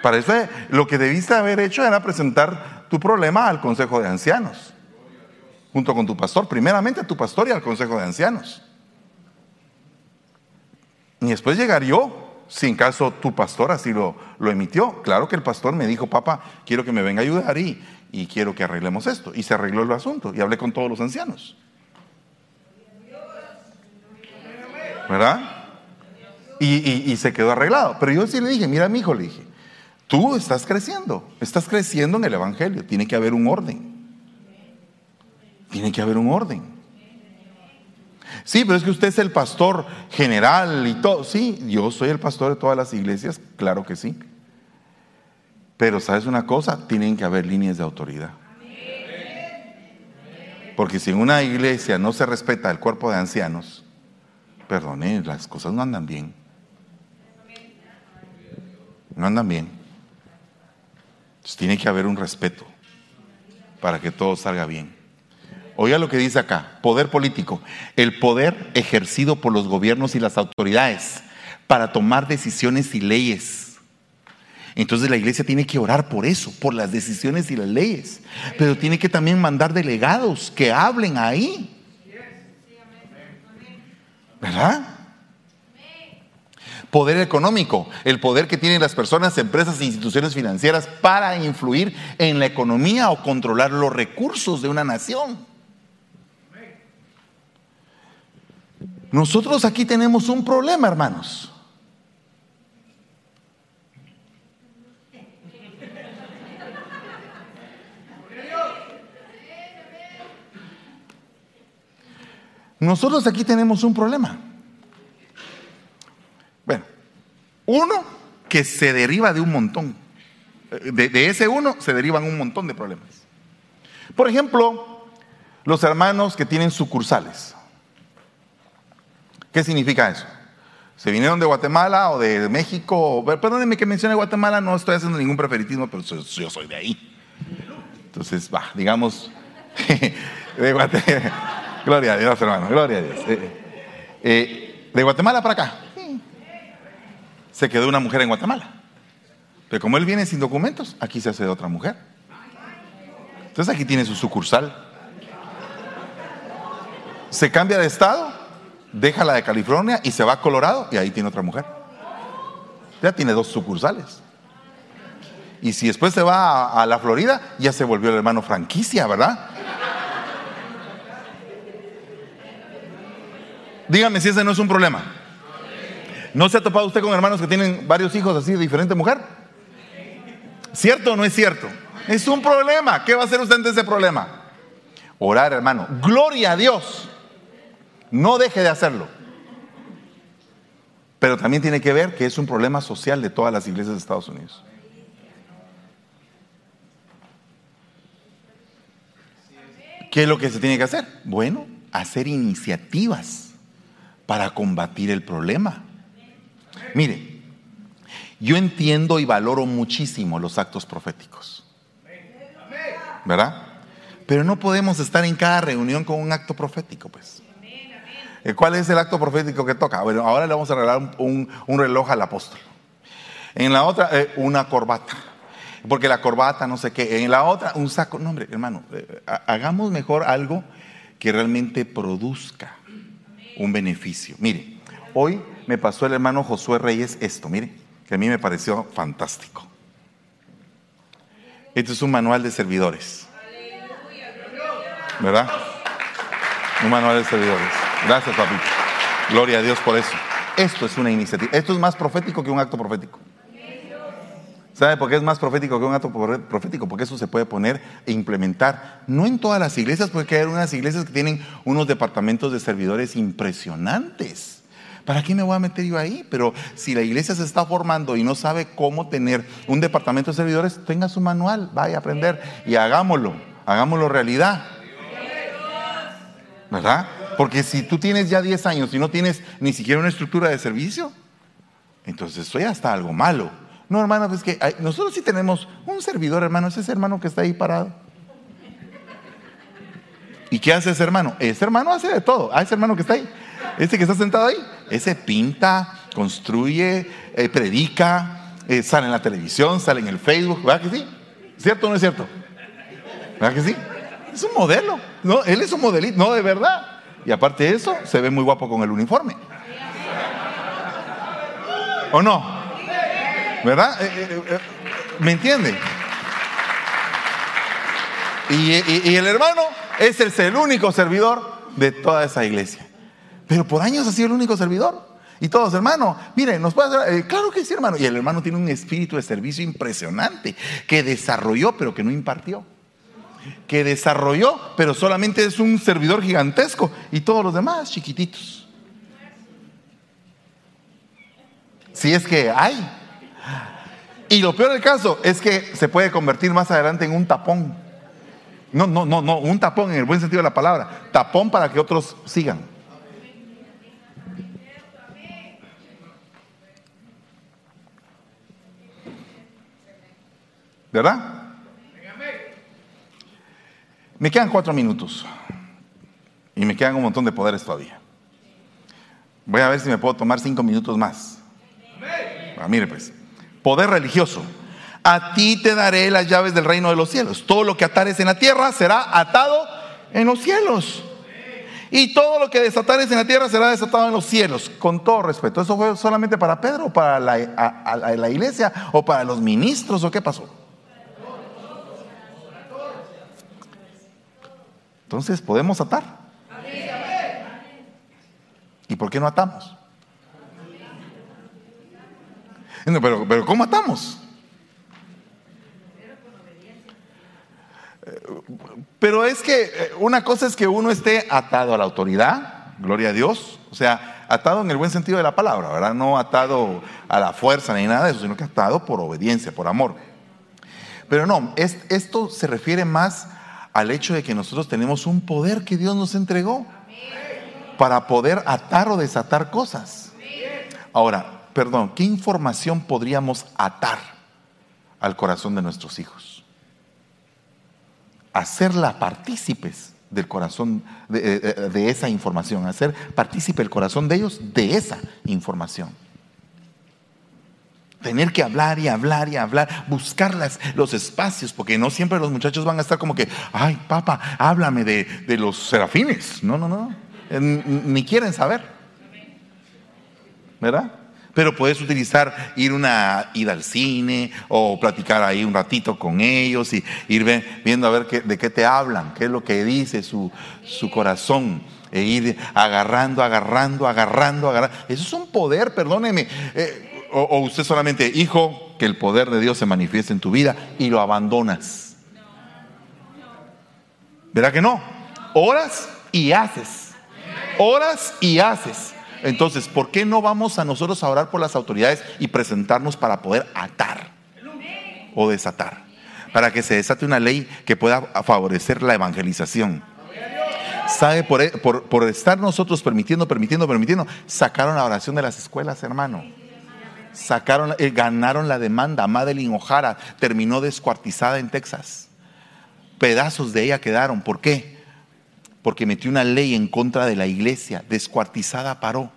Para eso lo que debiste haber hecho era presentar tu problema al Consejo de Ancianos, junto con tu pastor, primeramente a tu pastor y al Consejo de Ancianos. Y después llegar yo, si en caso tu pastor así lo, lo emitió. Claro que el pastor me dijo, papá, quiero que me venga a ayudar y, y quiero que arreglemos esto. Y se arregló el asunto y hablé con todos los ancianos. ¿Verdad? Y, y, se quedó arreglado. Pero yo sí le dije, mira mi hijo, le dije, tú estás creciendo, estás creciendo en el Evangelio, tiene que haber un orden. Tiene que haber un orden. Sí, pero es que usted es el pastor general y todo. Sí, yo soy el pastor de todas las iglesias, claro que sí. Pero sabes una cosa, tienen que haber líneas de autoridad. Porque si en una iglesia no se respeta el cuerpo de ancianos, perdone, las cosas no andan bien. No andan bien. Entonces tiene que haber un respeto para que todo salga bien. Oiga lo que dice acá, poder político, el poder ejercido por los gobiernos y las autoridades para tomar decisiones y leyes. Entonces la iglesia tiene que orar por eso, por las decisiones y las leyes, pero tiene que también mandar delegados que hablen ahí. ¿Verdad? Poder económico, el poder que tienen las personas, empresas e instituciones financieras para influir en la economía o controlar los recursos de una nación. Nosotros aquí tenemos un problema, hermanos. Nosotros aquí tenemos un problema. Bueno, uno que se deriva de un montón. De, de, ese uno se derivan un montón de problemas. Por ejemplo, los hermanos que tienen sucursales. ¿Qué significa eso? ¿Se vinieron de Guatemala o de México? Perdónenme que mencione Guatemala, no estoy haciendo ningún preferitismo, pero yo soy de ahí. Entonces, va, digamos, de Guatemala. Gloria a Dios, hermano, gloria a Dios. Eh, eh, de Guatemala para acá. Se quedó una mujer en Guatemala. Pero como él viene sin documentos, aquí se hace de otra mujer. Entonces aquí tiene su sucursal. Se cambia de estado deja la de California y se va a Colorado y ahí tiene otra mujer. Ya tiene dos sucursales. Y si después se va a, la Florida, ya se volvió el hermano franquicia, ¿verdad? Dígame si ese no es un problema. ¿No se ha topado usted con hermanos que tienen varios hijos así de diferente mujer? ¿Cierto o no es cierto? Es un problema. ¿Qué va a hacer usted ante ese problema? Orar, hermano. Gloria a Dios. No deje de hacerlo. Pero también tiene que ver que es un problema social de todas las iglesias de Estados Unidos. ¿Qué es lo que se tiene que hacer? Bueno, hacer iniciativas para combatir el problema. Mire, yo entiendo y valoro muchísimo los actos proféticos. ¿Verdad? Pero no podemos estar en cada reunión con un acto profético, pues. Eh, ¿Cuál es el acto profético que toca? Bueno, ahora le vamos a regalar un, reloj al apóstol. En la otra, eh, una corbata. Porque la corbata, no sé qué. En la otra, un saco. No, hombre, hermano, eh, hagamos mejor algo que realmente produzca un beneficio. Mire, hoy me pasó el hermano Josué Reyes esto, mire, que a mí me pareció fantástico. Este es un manual de servidores. ¿Verdad? Un manual de servidores. Gracias, papito. Gloria a Dios por eso. Esto es una iniciativa. Esto es más profético que un acto profético. ¿Sabe por qué es más profético que un acto profético? Porque eso se puede poner e implementar. No en todas las iglesias, porque hay unas iglesias que tienen unos departamentos de servidores impresionantes. ¿Para qué me voy a meter yo ahí? Pero si la iglesia se está formando y no sabe cómo tener un departamento de servidores, tenga su manual, vaya a aprender y hagámoslo, hagámoslo realidad. ¿Verdad? Porque si tú tienes ya 10 años y no tienes ni siquiera una estructura de servicio, entonces eso ya está algo malo. No, hermano, es que nosotros sí tenemos un servidor, hermano, es ese hermano que está ahí parado. ¿Y qué hace ese hermano? Ese hermano hace de todo. Ah, ese hermano que está ahí, ese que está sentado ahí, ese pinta, construye, eh, predica, eh, sale en la televisión, sale en el Facebook, ¿verdad que sí? ¿Cierto o no es cierto? ¿Verdad que sí? Es un modelo, ¿no? Él es un modelito, no de verdad. Y aparte de eso, se ve muy guapo con el uniforme. ¿O no? ¿Verdad? Eh, eh, eh, ¿Me entiende? Y, el hermano es el, único servidor de toda esa iglesia. Pero por años ha sido el único servidor. Y todos, hermano, miren, nos puede hacer. claro que sí, hermano. Y el hermano tiene un espíritu de servicio impresionante que desarrolló, pero que no impartió. Que desarrolló, pero solamente es un servidor gigantesco. Y todos los demás chiquititos. Si es que hay. Y lo peor del caso es que se puede convertir más adelante en un tapón. No, no, no, no, un tapón en el buen sentido de la palabra. Tapón para que otros sigan. ¿Verdad? Me quedan cuatro minutos. Y me quedan un montón de poderes todavía. Voy a ver si me puedo tomar cinco minutos más. Ah, mire pues poder religioso. A ti te daré las llaves del reino de los cielos. Todo lo que atares en la tierra será atado en los cielos. Y todo lo que desatares en la tierra será desatado en los cielos. Con todo respeto. ¿Eso fue solamente para Pedro o para la, la iglesia o para los ministros o qué pasó? Entonces, ¿podemos atar? ¿Y por qué no atamos? pero, pero ¿cómo atamos? Pero es que eh, una cosa es que uno esté atado a la autoridad, gloria a Dios, o sea, atado en el buen sentido de la palabra, ¿verdad? No atado a la fuerza ni nada de eso, sino que atado por obediencia, por amor. Pero no, esto se refiere más al hecho de que nosotros tenemos un poder que Dios nos entregó para poder atar o desatar cosas. Ahora, perdón, ¿qué información podríamos atar al corazón de nuestros hijos? Hacerla partícipes del corazón de, esa información, hacer partícipe el corazón de ellos de esa información. Tener que hablar y hablar y hablar, buscar los espacios, porque no siempre los muchachos van a estar como que, ay, papá, háblame de, de los serafines. No, no, no, ni quieren saber. ¿Verdad? Pero puedes utilizar ir una ida al cine o platicar ahí un ratito con ellos y ir viendo a ver de qué te hablan, qué es lo que dice su, su corazón e ir agarrando, agarrando, agarrando, agarrando. Eso es un poder, perdóneme. Eh, o, usted solamente, hijo, que el poder de Dios se manifieste en tu vida y lo abandonas. ¿Verdad que no? Oras y haces. Oras y haces. Entonces, ¿por qué no vamos a nosotros a orar por las autoridades y presentarnos para poder atar o desatar? Para que se desate una ley que pueda favorecer la evangelización. ¿Sabe? Por, por, estar nosotros permitiendo, permitiendo, permitiendo, sacaron la oración de las escuelas, hermano. Sacaron, eh, ganaron la demanda. Madeline O'Hara terminó descuartizada en Texas. Pedazos de ella quedaron. ¿Por qué? Porque metió una ley en contra de la iglesia. Descuartizada paró.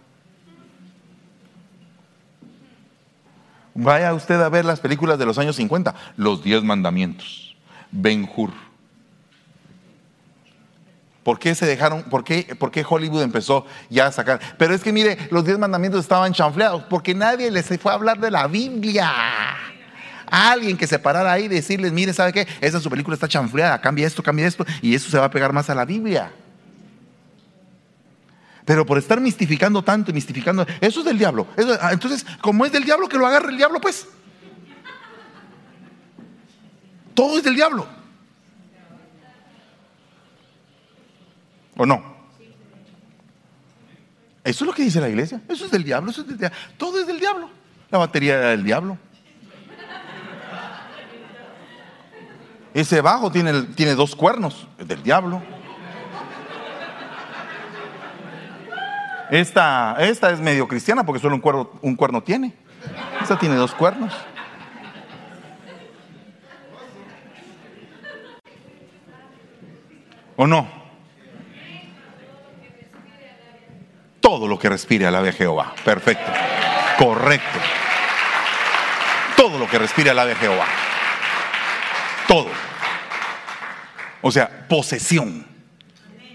Vaya usted a ver las películas de los años 50. Los diez mandamientos. Ben Hur. ¿Por qué se dejaron? Por qué, por qué, Hollywood empezó ya a sacar? Pero es que mire, los diez mandamientos estaban chanfleados porque nadie les fue a hablar de la Biblia. alguien que se parara ahí y decirles, mire, ¿sabe qué? Esa su película está chanfleada, cambia esto, cambia esto, y eso se va a pegar más a la Biblia. Pero por estar mistificando tanto y mistificando, eso es del diablo. Eso, entonces, como es del diablo, que lo agarre el diablo, pues. Todo es del diablo. ¿O no? Eso es lo que dice la iglesia. Eso es del diablo, eso es del diablo. Todo es del diablo. La batería era del diablo. Ese bajo tiene, tiene dos cuernos, es del diablo. Esta, esta es medio cristiana porque solo un cuerno, un cuerno tiene. Esta tiene dos cuernos. ¿O no? Todo lo que respire alabe a Jehová. Perfecto. Correcto. Todo lo que respire alabe a Jehová. Todo. O sea, posesión.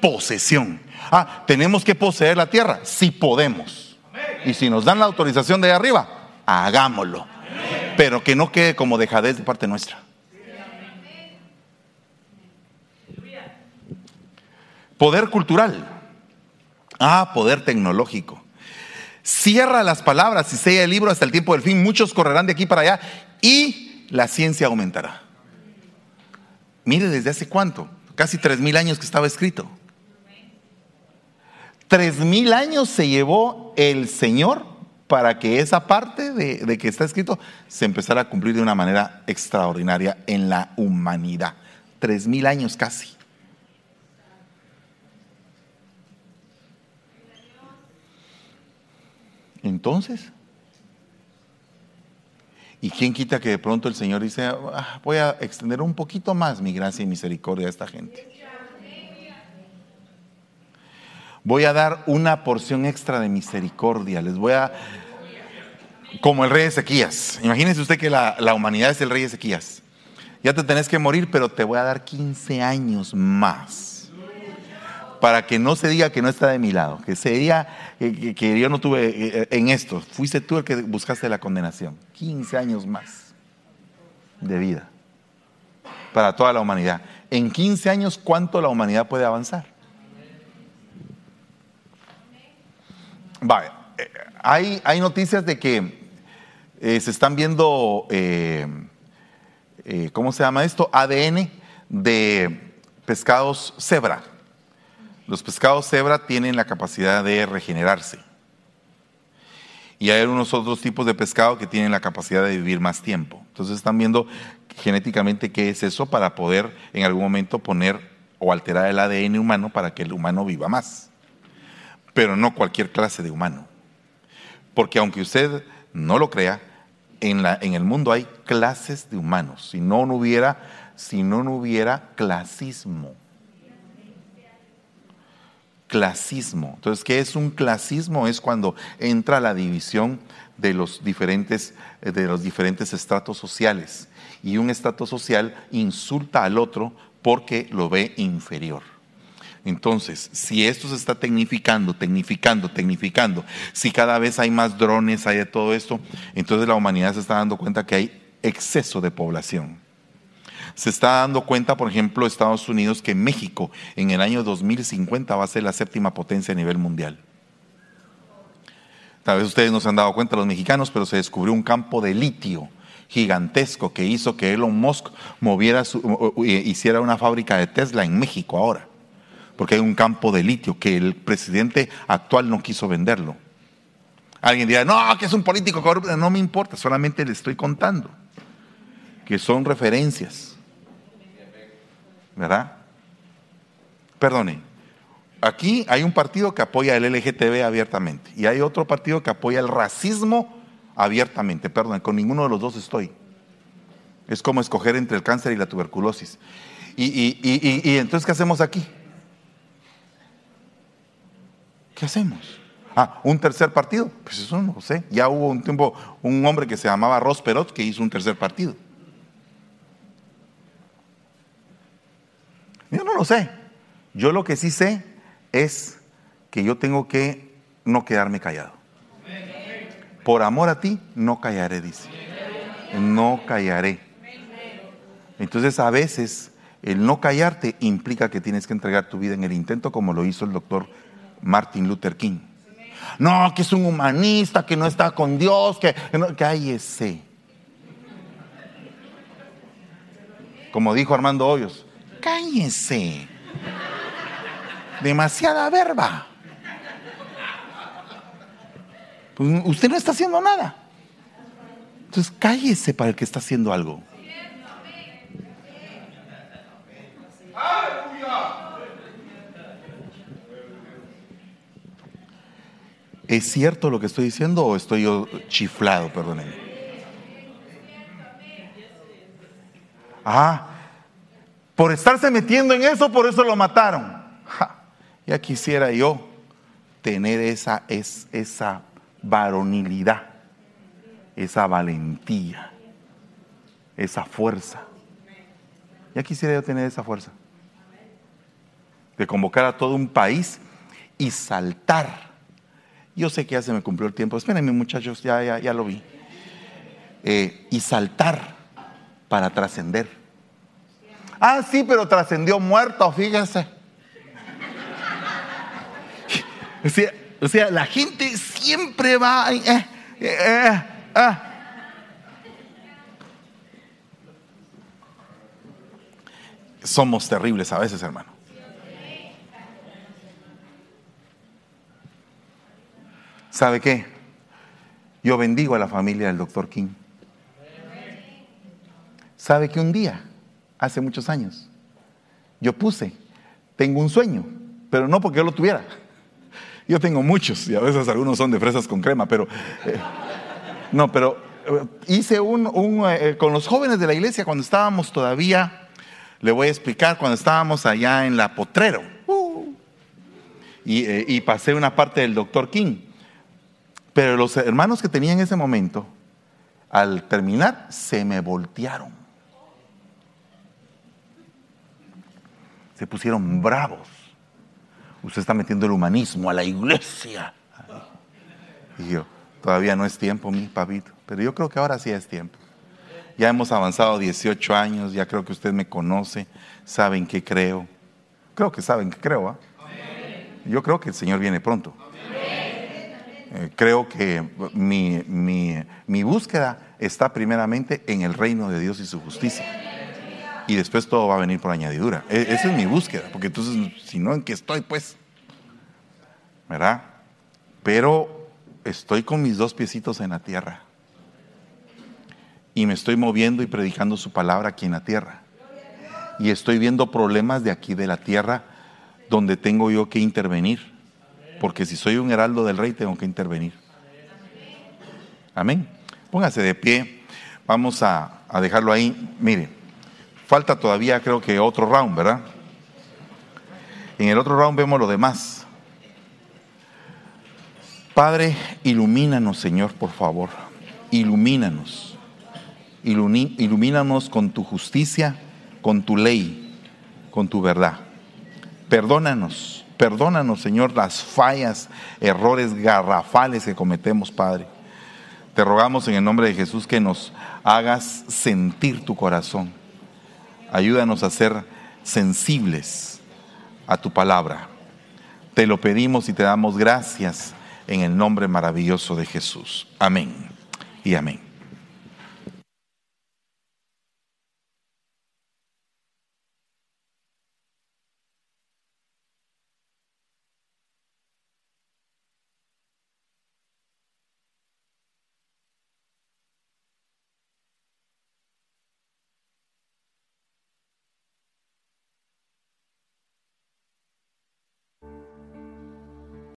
Posesión. Ah, tenemos que poseer la tierra. Si podemos. Y si nos dan la autorización de arriba, hagámoslo. Pero que no quede como dejadez de parte nuestra. Poder cultural. Ah, poder tecnológico. Cierra las palabras y sella el libro hasta el tiempo del fin. Muchos correrán de aquí para allá y la ciencia aumentará. Mire, desde hace cuánto? Casi tres mil años que estaba escrito. Tres mil años se llevó el Señor para que esa parte de, de, que está escrito se empezara a cumplir de una manera extraordinaria en la humanidad. Tres mil años casi. Entonces, ¿y quién quita que de pronto el Señor dice, ah, voy a extender un poquito más mi gracia y misericordia a esta gente? Voy a dar una porción extra de misericordia, les voy a... Como el rey Ezequías. Imagínese usted que la, humanidad es el rey Ezequías. Ya te tenés que morir, pero te voy a dar 15 años más para que no se diga que no está de mi lado, que se diga que, yo no tuve eh, en esto. Fuiste tú el que buscaste la condenación. 15 años más de vida para toda la humanidad. En 15 años, ¿cuánto la humanidad puede avanzar? Vale, eh, hay, hay noticias de que eh, se están viendo, eh, eh, ¿cómo se llama esto? ADN de pescados cebra. Los pescados cebra tienen la capacidad de regenerarse. Y hay unos otros tipos de pescado que tienen la capacidad de vivir más tiempo. Entonces están viendo genéticamente qué es eso para poder en algún momento poner o alterar el ADN humano para que el humano viva más. Pero no cualquier clase de humano. Porque aunque usted no lo crea, en, la, en el mundo hay clases de humanos. Si no, no hubiera, si no, no hubiera clasismo clasismo. Entonces, ¿qué es un clasismo? Es cuando entra la división de los diferentes, de los diferentes estratos sociales. Y un estrato social insulta al otro porque lo ve inferior. Entonces, si esto se está tecnificando, tecnificando, tecnificando, si cada vez hay más drones, hay de todo esto, entonces la humanidad se está dando cuenta que hay exceso de población. Se está dando cuenta, por ejemplo, Estados Unidos, que México en el año 2050 va a ser la séptima potencia a nivel mundial. Tal vez ustedes no se han dado cuenta los mexicanos, pero se descubrió un campo de litio gigantesco que hizo que Elon Musk moviera hiciera una fábrica de Tesla en México ahora, porque hay un campo de litio que el presidente actual no quiso venderlo. Alguien dirá, no, que es un político corrupto, no me importa, solamente le estoy contando que son referencias. ¿Verdad? Perdone, aquí hay un partido que apoya el LGTB abiertamente y hay otro partido que apoya el racismo abiertamente. Perdón, con ninguno de los dos estoy. Es como escoger entre el cáncer y la tuberculosis. Y, entonces, ¿qué hacemos aquí? ¿Qué hacemos? Ah, un tercer partido. Pues eso no sé. Ya hubo un tiempo un hombre que se llamaba Ross Perot que hizo un tercer partido. Yo no lo sé. Yo lo que sí sé es que yo tengo que no quedarme callado. Por amor a ti, no callaré, dice. No callaré. Entonces a veces el no callarte implica que tienes que entregar tu vida en el intento como lo hizo el doctor Martin Luther King. No, que es un humanista, que no está con Dios, que, no, cállese. Como dijo Armando Hoyos, cállese. Demasiada verba. Pues usted no está haciendo nada. Entonces cállese para el que está haciendo algo. ¿Es cierto lo que estoy diciendo o estoy yo chiflado? Perdónenme. Ah, por estarse metiendo en eso, por eso lo mataron. ya quisiera yo tener esa, es, esa varonilidad, esa valentía, esa fuerza. Ya quisiera yo tener esa fuerza. De convocar a todo un país y saltar. Yo sé que ya se me cumplió el tiempo. Espérenme muchachos, ya, ya, ya lo vi. Eh, y saltar para trascender. Ah, sí, pero trascendió muerto, fíjense. O sea, la gente siempre va... Eh, eh, eh. Somos terribles a veces, hermano. ¿Sabe qué? Yo bendigo a la familia del doctor King. ¿Sabe que un día, hace muchos años, yo puse, tengo un sueño, pero no porque yo lo tuviera yo tengo muchos y a veces algunos son de fresas con crema, pero... Eh, no, pero eh, hice un, eh, con los jóvenes de la iglesia cuando estábamos todavía, le voy a explicar, cuando estábamos allá en la Potrero. Uh, y, y pasé una parte del doctor King. Pero los hermanos que tenía en ese momento, al terminar, se me voltearon. Se pusieron bravos usted está metiendo el humanismo a la iglesia. Y yo, todavía no es tiempo, mi papito, pero yo creo que ahora sí es tiempo. Ya hemos avanzado 18 años, ya creo que usted me conoce, saben que creo. Creo que saben que creo. ¿ah? Yo creo que el Señor viene pronto. Eh, creo que mi, mi búsqueda está primeramente en el reino de Dios y su justicia y después todo va a venir por añadidura. E, esa es mi búsqueda, porque entonces, si no, ¿en qué estoy? Pues, ¿verdad? Pero estoy con mis dos piecitos en la tierra y me estoy moviendo y predicando su palabra aquí en la tierra. Y estoy viendo problemas de aquí de la tierra donde tengo yo que intervenir. Porque si soy un heraldo del rey, tengo que intervenir. Amén. Póngase de pie. Vamos a, a dejarlo ahí. Mire. Falta todavía creo que otro round, ¿verdad? En el otro round vemos lo demás. Padre, ilumínanos, Señor, por favor. Ilumínanos. ilumínanos con tu justicia, con tu ley, con tu verdad. Perdónanos, perdónanos, Señor, las fallas, errores garrafales que cometemos, Padre. Te rogamos en el nombre de Jesús que nos hagas sentir tu corazón. Ayúdanos a ser sensibles a tu palabra. Te lo pedimos y te damos gracias en el nombre maravilloso de Jesús. Amén y amén.